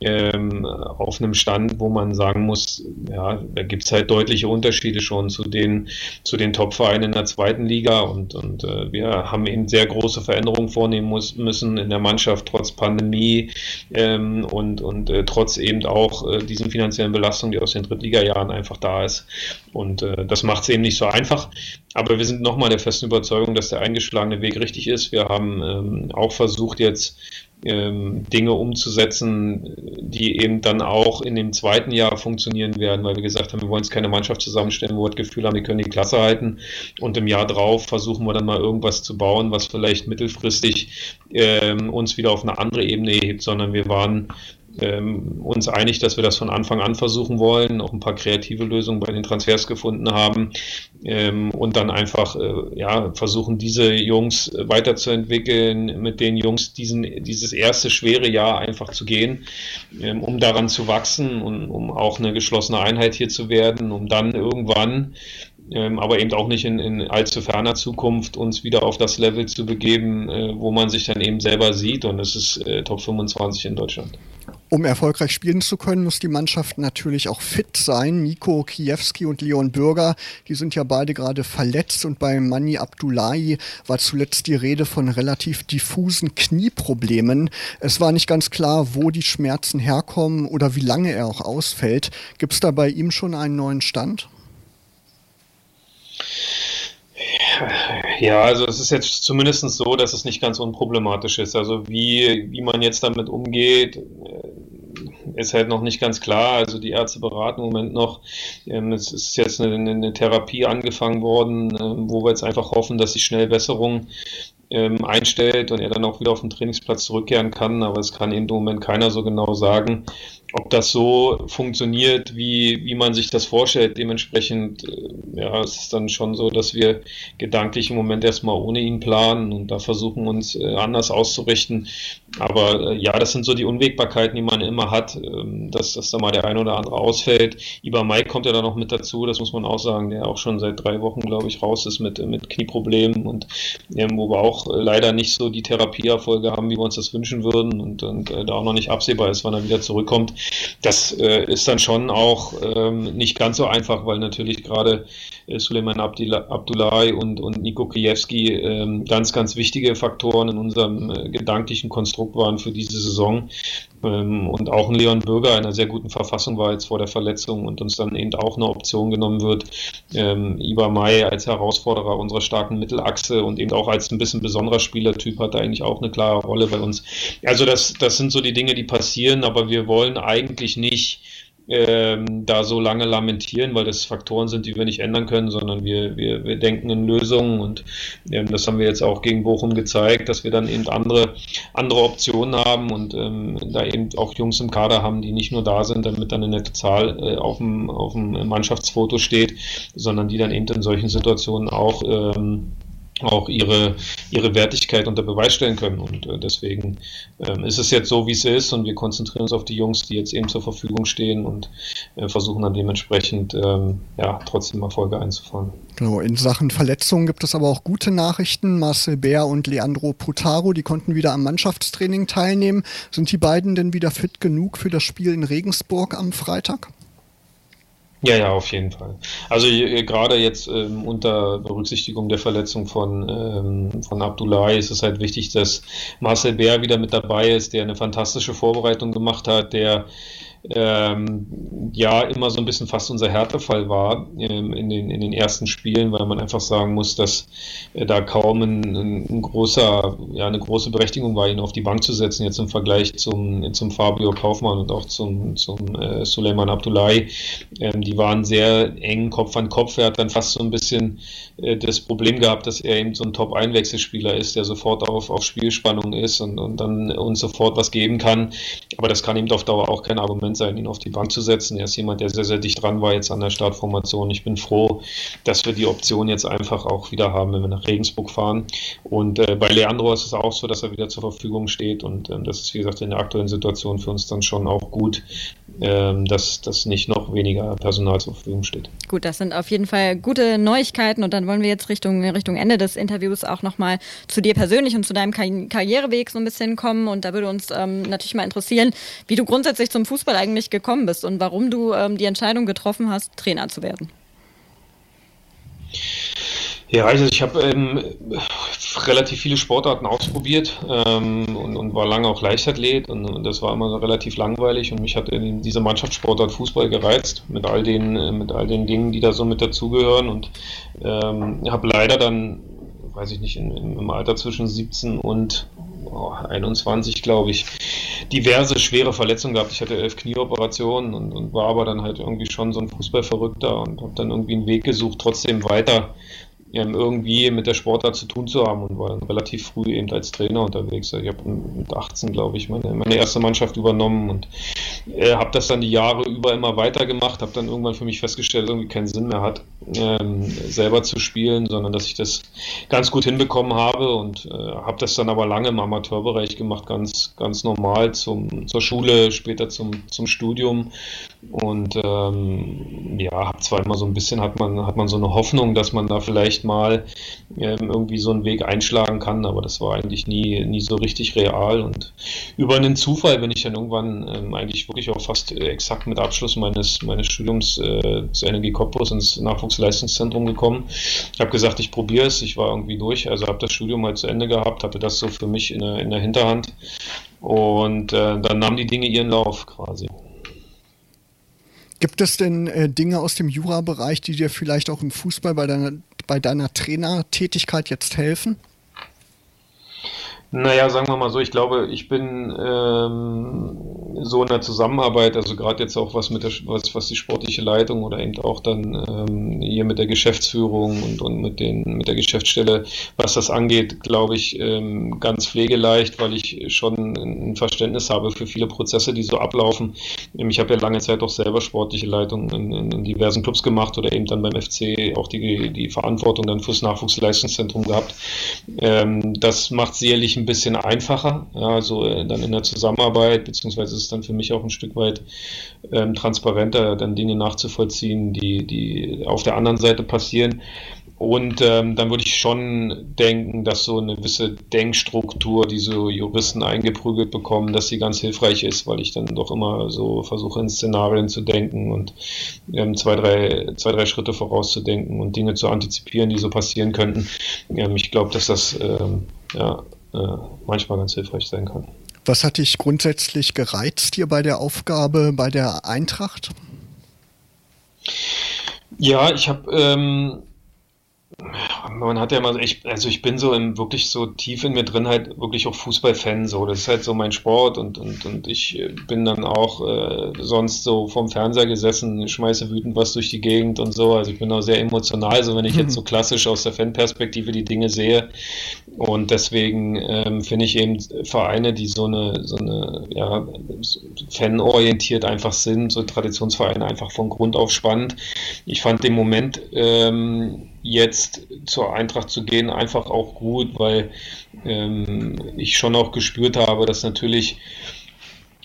ähm, auf einem Stand, wo man sagen muss, ja, da gibt es halt deutliche Unterschiede schon zu den, zu den Top-Vereinen in der zweiten Liga und, und äh, wir haben eben sehr große Veränderungen vornehmen muss, müssen in der Mannschaft trotz Pandemie ähm, und, und äh, trotz eben auch äh, diesen finanziellen Belastungen, die aus den Drittliga-Jahren einfach da ist. Und äh, das macht es eben nicht so einfach. Aber wir sind nochmal der festen Überzeugung, dass der eingeschlagene Weg richtig ist. Wir haben ähm, auch versucht, jetzt ähm, Dinge umzusetzen, die eben dann auch in dem zweiten Jahr funktionieren werden, weil wir gesagt haben, wir wollen jetzt keine Mannschaft zusammenstellen, wo wir das Gefühl haben, wir können die Klasse halten. Und im Jahr drauf versuchen wir dann mal irgendwas zu bauen, was vielleicht mittelfristig ähm, uns wieder auf eine andere Ebene hebt, sondern wir waren ähm, uns einig, dass wir das von Anfang an versuchen wollen, auch ein paar kreative Lösungen bei den Transfers gefunden haben ähm, und dann einfach äh, ja, versuchen, diese Jungs weiterzuentwickeln, mit den Jungs diesen, dieses erste schwere Jahr einfach zu gehen, ähm, um daran zu wachsen und um auch eine geschlossene Einheit hier zu werden, um dann irgendwann ähm, aber eben auch nicht in, in, allzu ferner Zukunft uns wieder auf das Level zu begeben, äh, wo man sich dann eben selber sieht und es ist äh, Top 25 in Deutschland. Um erfolgreich spielen zu können, muss die Mannschaft natürlich auch fit sein. Nico Kiewski und Leon Bürger, die sind ja beide gerade verletzt und bei Mani Abdullahi war zuletzt die Rede von relativ diffusen Knieproblemen. Es war nicht ganz klar, wo die Schmerzen herkommen oder wie lange er auch ausfällt. Gibt es da bei ihm schon einen neuen Stand? Ja, also es ist jetzt zumindest so, dass es nicht ganz unproblematisch ist. Also wie, wie man jetzt damit umgeht, ist halt noch nicht ganz klar. Also die Ärzte beraten im Moment noch. Ähm, es ist jetzt eine, eine Therapie angefangen worden, ähm, wo wir jetzt einfach hoffen, dass sich schnell Besserung ähm, einstellt und er dann auch wieder auf den Trainingsplatz zurückkehren kann. Aber es kann im Moment keiner so genau sagen ob das so funktioniert, wie, wie man sich das vorstellt. Dementsprechend, äh, ja, es ist dann schon so, dass wir gedanklich im Moment erstmal ohne ihn planen und da versuchen uns äh, anders auszurichten. Aber äh, ja, das sind so die Unwägbarkeiten, die man immer hat, ähm, dass, dass da mal der eine oder andere ausfällt. Iber Mike kommt ja da noch mit dazu, das muss man auch sagen, der auch schon seit drei Wochen, glaube ich, raus ist mit, mit Knieproblemen und ähm, wo wir auch leider nicht so die Therapieerfolge haben, wie wir uns das wünschen würden und, und da auch noch nicht absehbar ist, wann er wieder zurückkommt. Das äh, ist dann schon auch ähm, nicht ganz so einfach, weil natürlich gerade äh, Suleiman Abdullahi und, und Niko Kijewski ähm, ganz, ganz wichtige Faktoren in unserem äh, gedanklichen Konstrukt waren für diese Saison. Ähm, und auch ein Leon Bürger in einer sehr guten Verfassung war jetzt vor der Verletzung und uns dann eben auch eine Option genommen wird. Ähm, Iba Mai als Herausforderer unserer starken Mittelachse und eben auch als ein bisschen besonderer Spielertyp hat eigentlich auch eine klare Rolle bei uns. Also das, das sind so die Dinge, die passieren, aber wir wollen eigentlich nicht ähm, da so lange lamentieren, weil das Faktoren sind, die wir nicht ändern können, sondern wir, wir, wir denken in Lösungen und ähm, das haben wir jetzt auch gegen Bochum gezeigt, dass wir dann eben andere, andere Optionen haben und ähm, da eben auch Jungs im Kader haben, die nicht nur da sind, damit dann eine Zahl äh, auf, dem, auf dem Mannschaftsfoto steht, sondern die dann eben in solchen Situationen auch ähm, auch ihre, ihre Wertigkeit unter Beweis stellen können. Und äh, deswegen ähm, ist es jetzt so, wie es ist und wir konzentrieren uns auf die Jungs, die jetzt eben zur Verfügung stehen und äh, versuchen dann dementsprechend ähm, ja, trotzdem Erfolge einzufahren. Genau, in Sachen Verletzungen gibt es aber auch gute Nachrichten. Marcel Bär und Leandro Putaro, die konnten wieder am Mannschaftstraining teilnehmen. Sind die beiden denn wieder fit genug für das Spiel in Regensburg am Freitag? Ja, ja, auf jeden Fall. Also gerade jetzt ähm, unter Berücksichtigung der Verletzung von, ähm, von Abdullahi ist es halt wichtig, dass Marcel Bär wieder mit dabei ist, der eine fantastische Vorbereitung gemacht hat, der ähm, ja immer so ein bisschen fast unser Härtefall war ähm, in, den, in den ersten Spielen, weil man einfach sagen muss, dass äh, da kaum ein, ein, großer, ja, eine große Berechtigung war, ihn auf die Bank zu setzen, jetzt im Vergleich zum, zum Fabio Kaufmann und auch zum, zum äh, Suleiman Abdullahi. Ähm, die waren sehr eng Kopf an Kopf. Er hat dann fast so ein bisschen äh, das Problem gehabt, dass er eben so ein Top-Einwechselspieler ist, der sofort auf, auf Spielspannung ist und, und dann uns sofort was geben kann. Aber das kann ihm auf Dauer auch kein Argument Moment sein, ihn auf die Bank zu setzen. Er ist jemand, der sehr, sehr dicht dran war jetzt an der Startformation. Ich bin froh, dass wir die Option jetzt einfach auch wieder haben, wenn wir nach Regensburg fahren. Und äh, bei Leandro ist es auch so, dass er wieder zur Verfügung steht. Und ähm, das ist, wie gesagt, in der aktuellen Situation für uns dann schon auch gut, ähm, dass, dass nicht noch weniger Personal zur Verfügung steht. Gut, das sind auf jeden Fall gute Neuigkeiten. Und dann wollen wir jetzt Richtung, Richtung Ende des Interviews auch nochmal zu dir persönlich und zu deinem Karriereweg so ein bisschen kommen. Und da würde uns ähm, natürlich mal interessieren, wie du grundsätzlich zum Fußball eigentlich gekommen bist und warum du ähm, die Entscheidung getroffen hast, Trainer zu werden. Ja, also ich habe ähm, relativ viele Sportarten ausprobiert ähm, und, und, war lange auch Leichtathlet und, und, das war immer relativ langweilig und mich hat diese Mannschaftssportart Fußball gereizt mit all den äh, mit all den Dingen, die da so mit dazugehören und ähm, habe leider dann, weiß ich nicht, in, im Alter zwischen 17 und oh, 21, glaube ich, diverse schwere Verletzungen gehabt. Ich hatte elf Knieoperationen und, und war aber dann halt irgendwie schon so ein Fußballverrückter und habe dann irgendwie einen Weg gesucht, trotzdem weiter ähm, irgendwie mit der Sportart zu tun zu haben und war dann relativ früh eben als Trainer unterwegs. Ich habe mit 18, glaube ich, meine, meine erste Mannschaft übernommen und äh, habe das dann die Jahre über immer weitergemacht, habe dann irgendwann für mich festgestellt, dass irgendwie keinen Sinn mehr hat, ähm, selber zu spielen, sondern dass ich das ganz gut hinbekommen habe und äh, habe das dann aber lange im Amateurbereich gemacht, ganz, ganz normal zum, zur Schule, später zum, zum Studium und ähm, ja, habe zwar immer so ein bisschen, hat man, hat man so eine Hoffnung, dass man da vielleicht mal ähm, irgendwie so einen Weg einschlagen kann, aber das war eigentlich nie, nie so richtig real. Und über einen Zufall bin ich dann irgendwann ähm, eigentlich wirklich auch fast exakt mit Abschluss meines, meines Studiums äh, zu NG Cottbus ins Nachwuchsleistungszentrum gekommen. Ich habe gesagt, ich probiere es, ich war irgendwie durch, also habe das Studium halt zu Ende gehabt, hatte das so für mich in der, in der Hinterhand. Und äh, dann nahmen die Dinge ihren Lauf quasi. Gibt es denn äh, Dinge aus dem Jura-Bereich, die dir vielleicht auch im Fußball bei deiner, bei deiner Trainertätigkeit jetzt helfen? Naja, sagen wir mal so, ich glaube, ich bin ähm, so in der Zusammenarbeit, also gerade jetzt auch was mit der was, was die sportliche Leitung oder eben auch dann ähm, hier mit der Geschäftsführung und, und mit den mit der Geschäftsstelle, was das angeht, glaube ich, ähm, ganz pflegeleicht, weil ich schon ein Verständnis habe für viele Prozesse, die so ablaufen. Ich habe ja lange Zeit auch selber sportliche Leitung in, in, in diversen Clubs gemacht oder eben dann beim FC auch die, die Verantwortung dann fürs Nachwuchsleistungszentrum gehabt. Ähm, das macht sicherlich ein bisschen einfacher, ja, also äh, dann in der Zusammenarbeit, beziehungsweise ist es dann für mich auch ein Stück weit ähm, transparenter, dann Dinge nachzuvollziehen, die, die auf der anderen Seite passieren. Und ähm, dann würde ich schon denken, dass so eine gewisse Denkstruktur, die so Juristen eingeprügelt bekommen, dass sie ganz hilfreich ist, weil ich dann doch immer so versuche, in Szenarien zu denken und ähm, zwei, drei, zwei, drei Schritte vorauszudenken und Dinge zu antizipieren, die so passieren könnten. Ähm, ich glaube, dass das ähm, ja, äh, manchmal ganz hilfreich sein kann. Was hat dich grundsätzlich gereizt hier bei der Aufgabe bei der Eintracht? Ja, ich habe ähm, man hat ja mal, ich, also ich bin so in, wirklich so tief in mir drin halt wirklich auch Fußballfan so. Das ist halt so mein Sport und, und, und ich äh, bin dann auch äh, sonst so vom Fernseher gesessen, schmeiße wütend was durch die Gegend und so. Also ich bin auch sehr emotional, so wenn ich jetzt so klassisch aus der Fanperspektive die Dinge sehe. Und deswegen ähm, finde ich eben Vereine, die so eine, so eine, ja, fanorientiert einfach sind, so Traditionsvereine einfach von Grund auf spannend. Ich fand den Moment, ähm, jetzt zur Eintracht zu gehen, einfach auch gut, weil ähm, ich schon auch gespürt habe, dass natürlich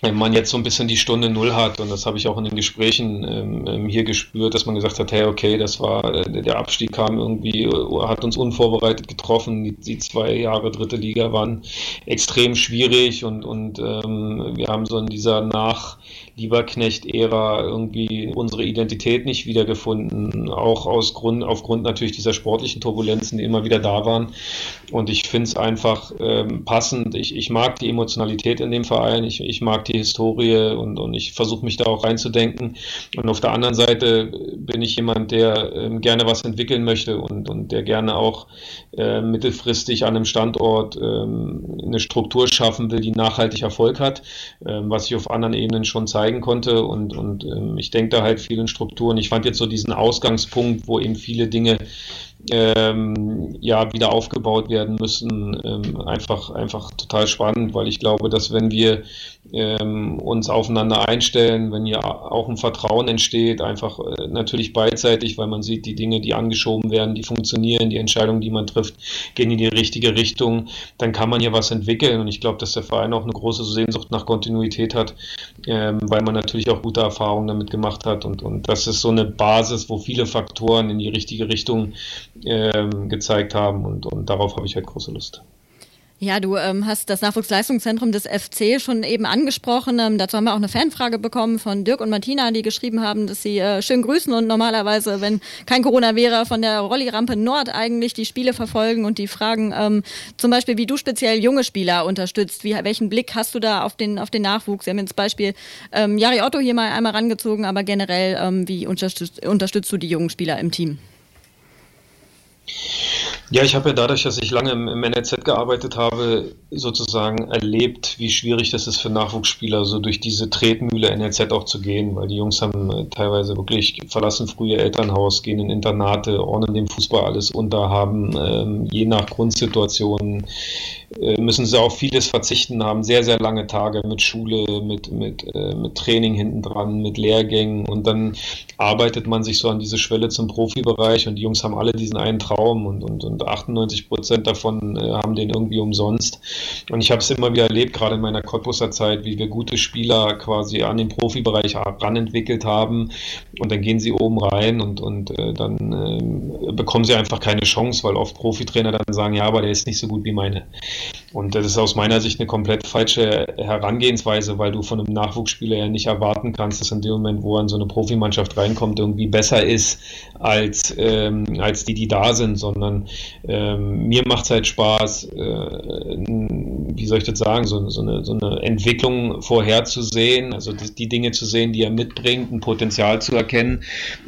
wenn man jetzt so ein bisschen die Stunde Null hat, und das habe ich auch in den Gesprächen ähm, ähm hier gespürt, dass man gesagt hat, hey, okay, das war, äh, der Abstieg kam irgendwie, äh, hat uns unvorbereitet getroffen, die, die zwei Jahre dritte Liga waren extrem schwierig. Und, und ähm, wir haben so in dieser Nach- Lieberknecht-Ära irgendwie unsere Identität nicht wiedergefunden, auch aus Grund, aufgrund natürlich dieser sportlichen Turbulenzen, die immer wieder da waren. Und ich finde es einfach ähm, passend. Ich, ich mag die Emotionalität in dem Verein, ich, ich mag die Historie und, und ich versuche mich da auch reinzudenken. Und auf der anderen Seite bin ich jemand, der ähm, gerne was entwickeln möchte und, und der gerne auch äh, mittelfristig an einem Standort ähm, eine Struktur schaffen will, die nachhaltig Erfolg hat, ähm, was ich auf anderen Ebenen schon zeige zeigen konnte und, und ähm, ich denke da halt vielen Strukturen. Ich fand jetzt so diesen Ausgangspunkt, wo eben viele Dinge ähm, ja wieder aufgebaut werden müssen, einfach, einfach total spannend, weil ich glaube, dass wenn wir ähm, uns aufeinander einstellen, wenn hier auch ein Vertrauen entsteht, einfach äh, natürlich beidseitig, weil man sieht, die Dinge, die angeschoben werden, die funktionieren, die Entscheidungen, die man trifft, gehen in die richtige Richtung, dann kann man hier was entwickeln und ich glaube, dass der Verein auch eine große Sehnsucht nach Kontinuität hat, ähm, weil man natürlich auch gute Erfahrungen damit gemacht hat und, und das ist so eine Basis, wo viele Faktoren in die richtige Richtung ähm, gezeigt haben und, und darauf habe ich halt große Lust. Ja, du ähm, hast das Nachwuchsleistungszentrum des FC schon eben angesprochen. Ähm, dazu haben wir auch eine Fanfrage bekommen von Dirk und Martina, die geschrieben haben, dass sie äh, schön grüßen und normalerweise, wenn kein Corona wäre, von der Rollirampe Nord eigentlich die Spiele verfolgen und die fragen ähm, zum Beispiel, wie du speziell junge Spieler unterstützt. Wie, welchen Blick hast du da auf den, auf den Nachwuchs? Wir haben jetzt Beispiel ähm, Jari Otto hier mal einmal rangezogen, aber generell, ähm, wie unterstützt, unterstützt du die jungen Spieler im Team? Ja, ich habe ja dadurch, dass ich lange im, im NLZ gearbeitet habe, sozusagen erlebt, wie schwierig das ist für Nachwuchsspieler, so durch diese Tretmühle NLZ auch zu gehen, weil die Jungs haben äh, teilweise wirklich verlassen früher Elternhaus, gehen in Internate, ordnen dem Fußball alles unter, haben ähm, je nach Grundsituation äh, müssen sie auf vieles verzichten, haben sehr, sehr lange Tage mit Schule, mit, mit, äh, mit Training hinten dran, mit Lehrgängen und dann arbeitet man sich so an diese Schwelle zum Profibereich und die Jungs haben alle diesen einen Traum und, und, und 98 Prozent davon äh, haben den irgendwie umsonst. Und ich habe es immer wieder erlebt, gerade in meiner Cottbusser Zeit, wie wir gute Spieler quasi an den Profibereich ranentwickelt haben und dann gehen sie oben rein und, und äh, dann äh, bekommen sie einfach keine Chance, weil oft Profitrainer dann sagen, ja, aber der ist nicht so gut wie meine. Und das ist aus meiner Sicht eine komplett falsche Herangehensweise, weil du von einem Nachwuchsspieler ja nicht erwarten kannst, dass in dem Moment, wo er in so eine Profimannschaft reinkommt, irgendwie besser ist als, ähm, als die, die da sind, sondern ähm, mir macht es halt Spaß, äh, wie soll ich das sagen, so, so, eine, so eine Entwicklung vorherzusehen, also die, die, Dinge zu sehen, die er mitbringt, ein Potenzial zu erkennen,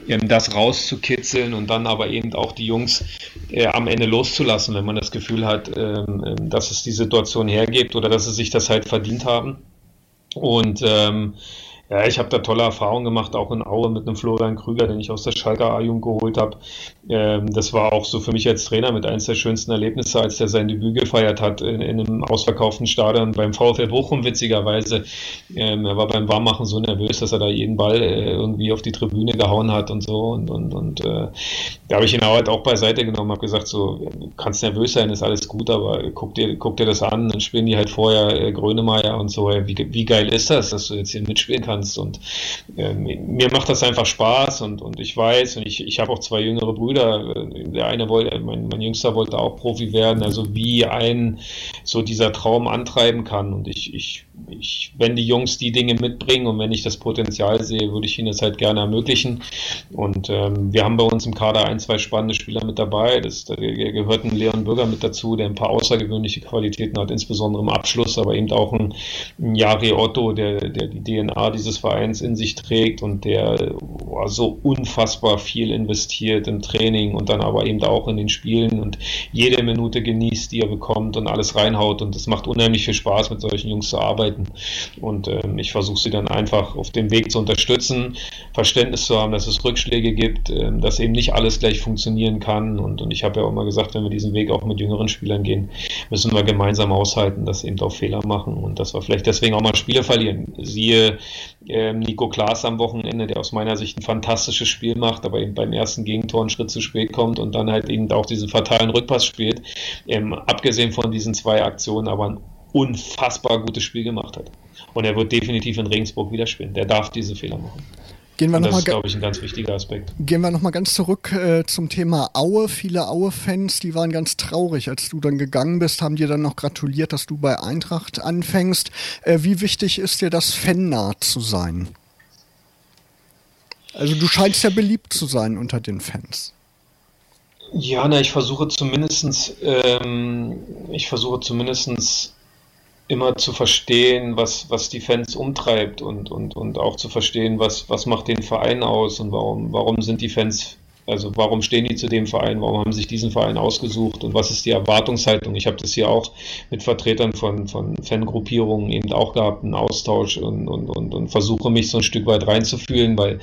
ähm, das rauszukitzeln und dann aber eben auch die Jungs äh, am Ende loszulassen, wenn man das Gefühl hat, ähm, ähm dass es die Situation hergibt oder dass sie sich das halt verdient haben. Und ähm, ja, ich habe da tolle Erfahrungen gemacht, auch in Aue mit einem Florian Krüger, den ich aus der Schalker A-Jugend geholt habe. Ähm, das war auch so für mich als Trainer mit eines der schönsten Erlebnisse, als der sein Debüt gefeiert hat in, in einem ausverkauften Stadion beim VfL Bochum, witzigerweise. Ähm, er war beim Warmmachen so nervös, dass er da jeden Ball äh, irgendwie auf die Tribüne gehauen hat und so. Und, und, und äh, da habe ich ihn halt auch beiseite genommen, habe gesagt, so, du kannst nervös sein, ist alles gut, aber guck dir, guck dir das an, dann spielen die halt vorher äh, Grönemeyer und so. Wie, wie geil ist das, dass du jetzt hier mitspielen kannst? Kannst. Und äh, mir macht das einfach Spaß und, und ich weiß, und ich, ich habe auch zwei jüngere Brüder. Der eine wollte, mein, mein Jüngster wollte auch Profi werden, also wie ein so dieser Traum antreiben kann. Und ich, ich, ich, wenn die Jungs die Dinge mitbringen und wenn ich das Potenzial sehe, würde ich ihnen das halt gerne ermöglichen. Und ähm, wir haben bei uns im Kader ein, zwei spannende Spieler mit dabei. Das, da gehört ein Leon Bürger mit dazu, der ein paar außergewöhnliche Qualitäten hat, insbesondere im Abschluss, aber eben auch ein, ein Jari Otto, der, der die DNA dieses Vereins in sich trägt und der boah, so unfassbar viel investiert im Training und dann aber eben auch in den Spielen und jede Minute genießt, die er bekommt und alles reinhaut und es macht unheimlich viel Spaß, mit solchen Jungs zu arbeiten und ähm, ich versuche sie dann einfach auf dem Weg zu unterstützen, Verständnis zu haben, dass es Rückschläge gibt, ähm, dass eben nicht alles gleich funktionieren kann und, und ich habe ja auch immer gesagt, wenn wir diesen Weg auch mit jüngeren Spielern gehen, müssen wir gemeinsam aushalten, dass eben auch Fehler machen und dass wir vielleicht deswegen auch mal Spiele verlieren. Siehe ähm, Nico Klaas am Wochenende, der aus meiner Sicht ein fantastisches Spiel macht, aber eben beim ersten Gegentor einen Schritt zu spät kommt und dann halt eben auch diesen fatalen Rückpass spielt. Ähm, abgesehen von diesen zwei Aktionen, aber ein unfassbar gutes Spiel gemacht hat. Und er wird definitiv in Regensburg wieder spielen. Der darf diese Fehler machen. Gehen wir noch das mal ist, glaube ich, ein ganz wichtiger Aspekt. Gehen wir nochmal ganz zurück äh, zum Thema Aue. Viele Aue-Fans, die waren ganz traurig, als du dann gegangen bist, haben dir dann noch gratuliert, dass du bei Eintracht anfängst. Äh, wie wichtig ist dir das, fannah zu sein? Also du scheinst ja beliebt zu sein unter den Fans. Ja, na, ich versuche zumindestens, ähm, ich versuche zumindestens immer zu verstehen, was, was die Fans umtreibt und, und, und auch zu verstehen, was, was macht den Verein aus und warum, warum sind die Fans also warum stehen die zu dem Verein? Warum haben sich diesen Verein ausgesucht? Und was ist die Erwartungshaltung? Ich habe das hier auch mit Vertretern von, von Fangruppierungen eben auch gehabt, einen Austausch und, und, und, und versuche mich so ein Stück weit reinzufühlen, weil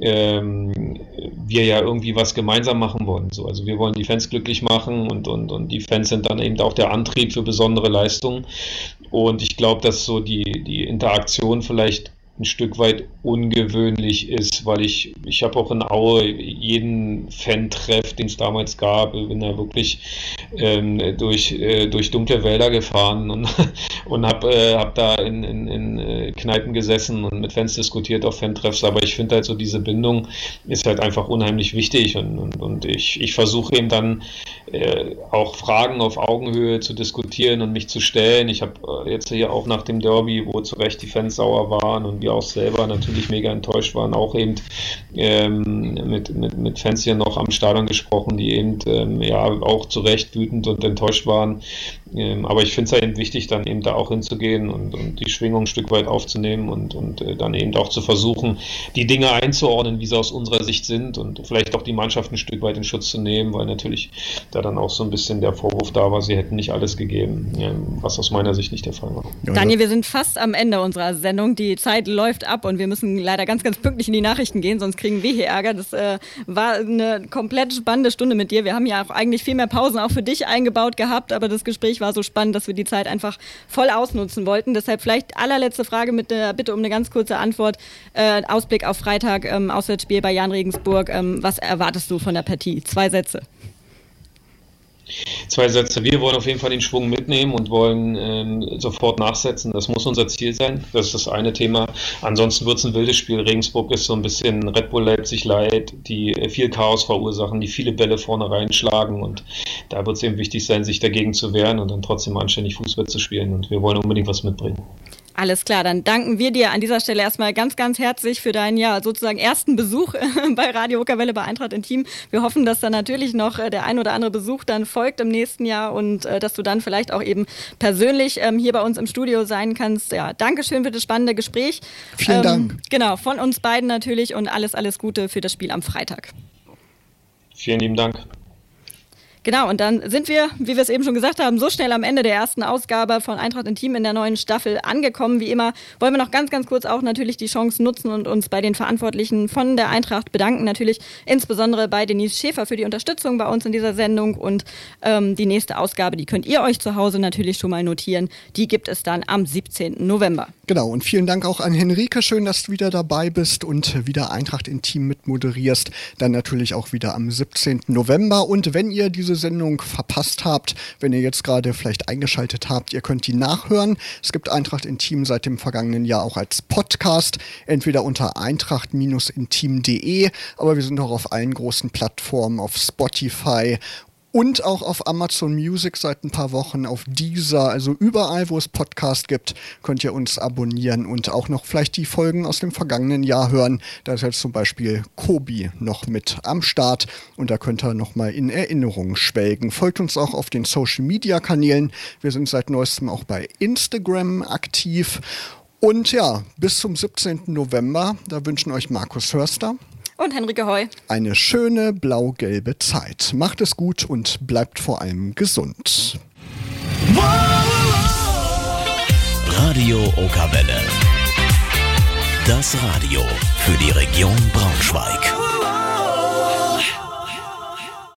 ähm, wir ja irgendwie was gemeinsam machen wollen. So, also wir wollen die Fans glücklich machen und, und, und die Fans sind dann eben auch der Antrieb für besondere Leistungen. Und ich glaube, dass so die, die Interaktion vielleicht ein Stück weit ungewöhnlich ist, weil ich, ich habe auch in Aue jeden Fan-Treff, den es damals gab, bin da wirklich ähm, durch, äh, durch dunkle Wälder gefahren und, und habe äh, hab da in, in, in äh, Kneipen gesessen und mit Fans diskutiert auf Fan-Treffs, aber ich finde halt so diese Bindung ist halt einfach unheimlich wichtig und, und, und ich, ich versuche eben dann äh, auch Fragen auf Augenhöhe zu diskutieren und mich zu stellen. Ich habe äh, jetzt hier auch nach dem Derby, wo zu Recht die Fans sauer waren und wir auch selber natürlich mega enttäuscht waren, auch eben ähm, mit, mit, mit Fans hier noch am Stadion gesprochen, die eben ähm, ja auch zu Recht wütend und enttäuscht waren. Ähm, aber ich finde es ja eben wichtig, dann eben da auch hinzugehen und, und die Schwingung ein Stück weit aufzunehmen und, und äh, dann eben auch zu versuchen, die Dinge einzuordnen, wie sie aus unserer Sicht sind und vielleicht auch die Mannschaft ein Stück weit in Schutz zu nehmen, weil natürlich da dann auch so ein bisschen der Vorwurf da war, sie hätten nicht alles gegeben, ähm, was aus meiner Sicht nicht der Fall war. Daniel, wir sind fast am Ende unserer Sendung. Die Zeit läuft ab und wir müssen leider ganz, ganz pünktlich in die Nachrichten gehen, sonst kriegen wir hier Ärger. Das äh, war eine komplett spannende Stunde mit dir. Wir haben ja auch eigentlich viel mehr Pausen auch für dich eingebaut gehabt, aber das Gespräch war so spannend, dass wir die Zeit einfach voll ausnutzen wollten. Deshalb vielleicht allerletzte Frage mit der Bitte um eine ganz kurze Antwort. Äh, Ausblick auf Freitag, ähm, Auswärtsspiel bei Jan Regensburg. Ähm, was erwartest du von der Partie? Zwei Sätze. Zwei Sätze. Wir wollen auf jeden Fall den Schwung mitnehmen und wollen ähm, sofort nachsetzen. Das muss unser Ziel sein. Das ist das eine Thema. Ansonsten wird es ein wildes Spiel. Regensburg ist so ein bisschen Red Bull Leipzig leid, die viel Chaos verursachen, die viele Bälle vorne reinschlagen. Und da wird es eben wichtig sein, sich dagegen zu wehren und dann trotzdem anständig Fußball zu spielen. Und wir wollen unbedingt was mitbringen. Alles klar, dann danken wir dir an dieser Stelle erstmal ganz, ganz herzlich für deinen ja sozusagen ersten Besuch bei Radio Okerwelle bei Eintracht in Team. Wir hoffen, dass da natürlich noch äh, der ein oder andere Besuch dann folgt im nächsten Jahr und äh, dass du dann vielleicht auch eben persönlich ähm, hier bei uns im Studio sein kannst. Ja, Dankeschön für das spannende Gespräch. Vielen ähm, Dank. Genau, von uns beiden natürlich und alles, alles Gute für das Spiel am Freitag. Vielen lieben Dank. Genau, und dann sind wir, wie wir es eben schon gesagt haben, so schnell am Ende der ersten Ausgabe von Eintracht Intim in der neuen Staffel angekommen. Wie immer wollen wir noch ganz, ganz kurz auch natürlich die Chance nutzen und uns bei den Verantwortlichen von der Eintracht bedanken. Natürlich insbesondere bei Denise Schäfer für die Unterstützung bei uns in dieser Sendung. Und ähm, die nächste Ausgabe, die könnt ihr euch zu Hause natürlich schon mal notieren. Die gibt es dann am 17. November. Genau, und vielen Dank auch an Henrike. Schön, dass du wieder dabei bist und wieder Eintracht Intim mitmoderierst. Dann natürlich auch wieder am 17. November. Und wenn ihr diese diese Sendung verpasst habt, wenn ihr jetzt gerade vielleicht eingeschaltet habt, ihr könnt die nachhören. Es gibt Eintracht Intim seit dem vergangenen Jahr auch als Podcast, entweder unter eintracht-intim.de, aber wir sind auch auf allen großen Plattformen, auf Spotify und auch auf Amazon Music seit ein paar Wochen, auf dieser, also überall, wo es Podcast gibt, könnt ihr uns abonnieren und auch noch vielleicht die Folgen aus dem vergangenen Jahr hören. Da ist jetzt zum Beispiel Kobi noch mit am Start und da könnt ihr nochmal in Erinnerung schwelgen. Folgt uns auch auf den Social Media Kanälen. Wir sind seit neuestem auch bei Instagram aktiv. Und ja, bis zum 17. November, da wünschen euch Markus Hörster und Henrike Heu. Eine schöne blau-gelbe Zeit. Macht es gut und bleibt vor allem gesund. Radio Okawelle. Das Radio für die Region Braunschweig.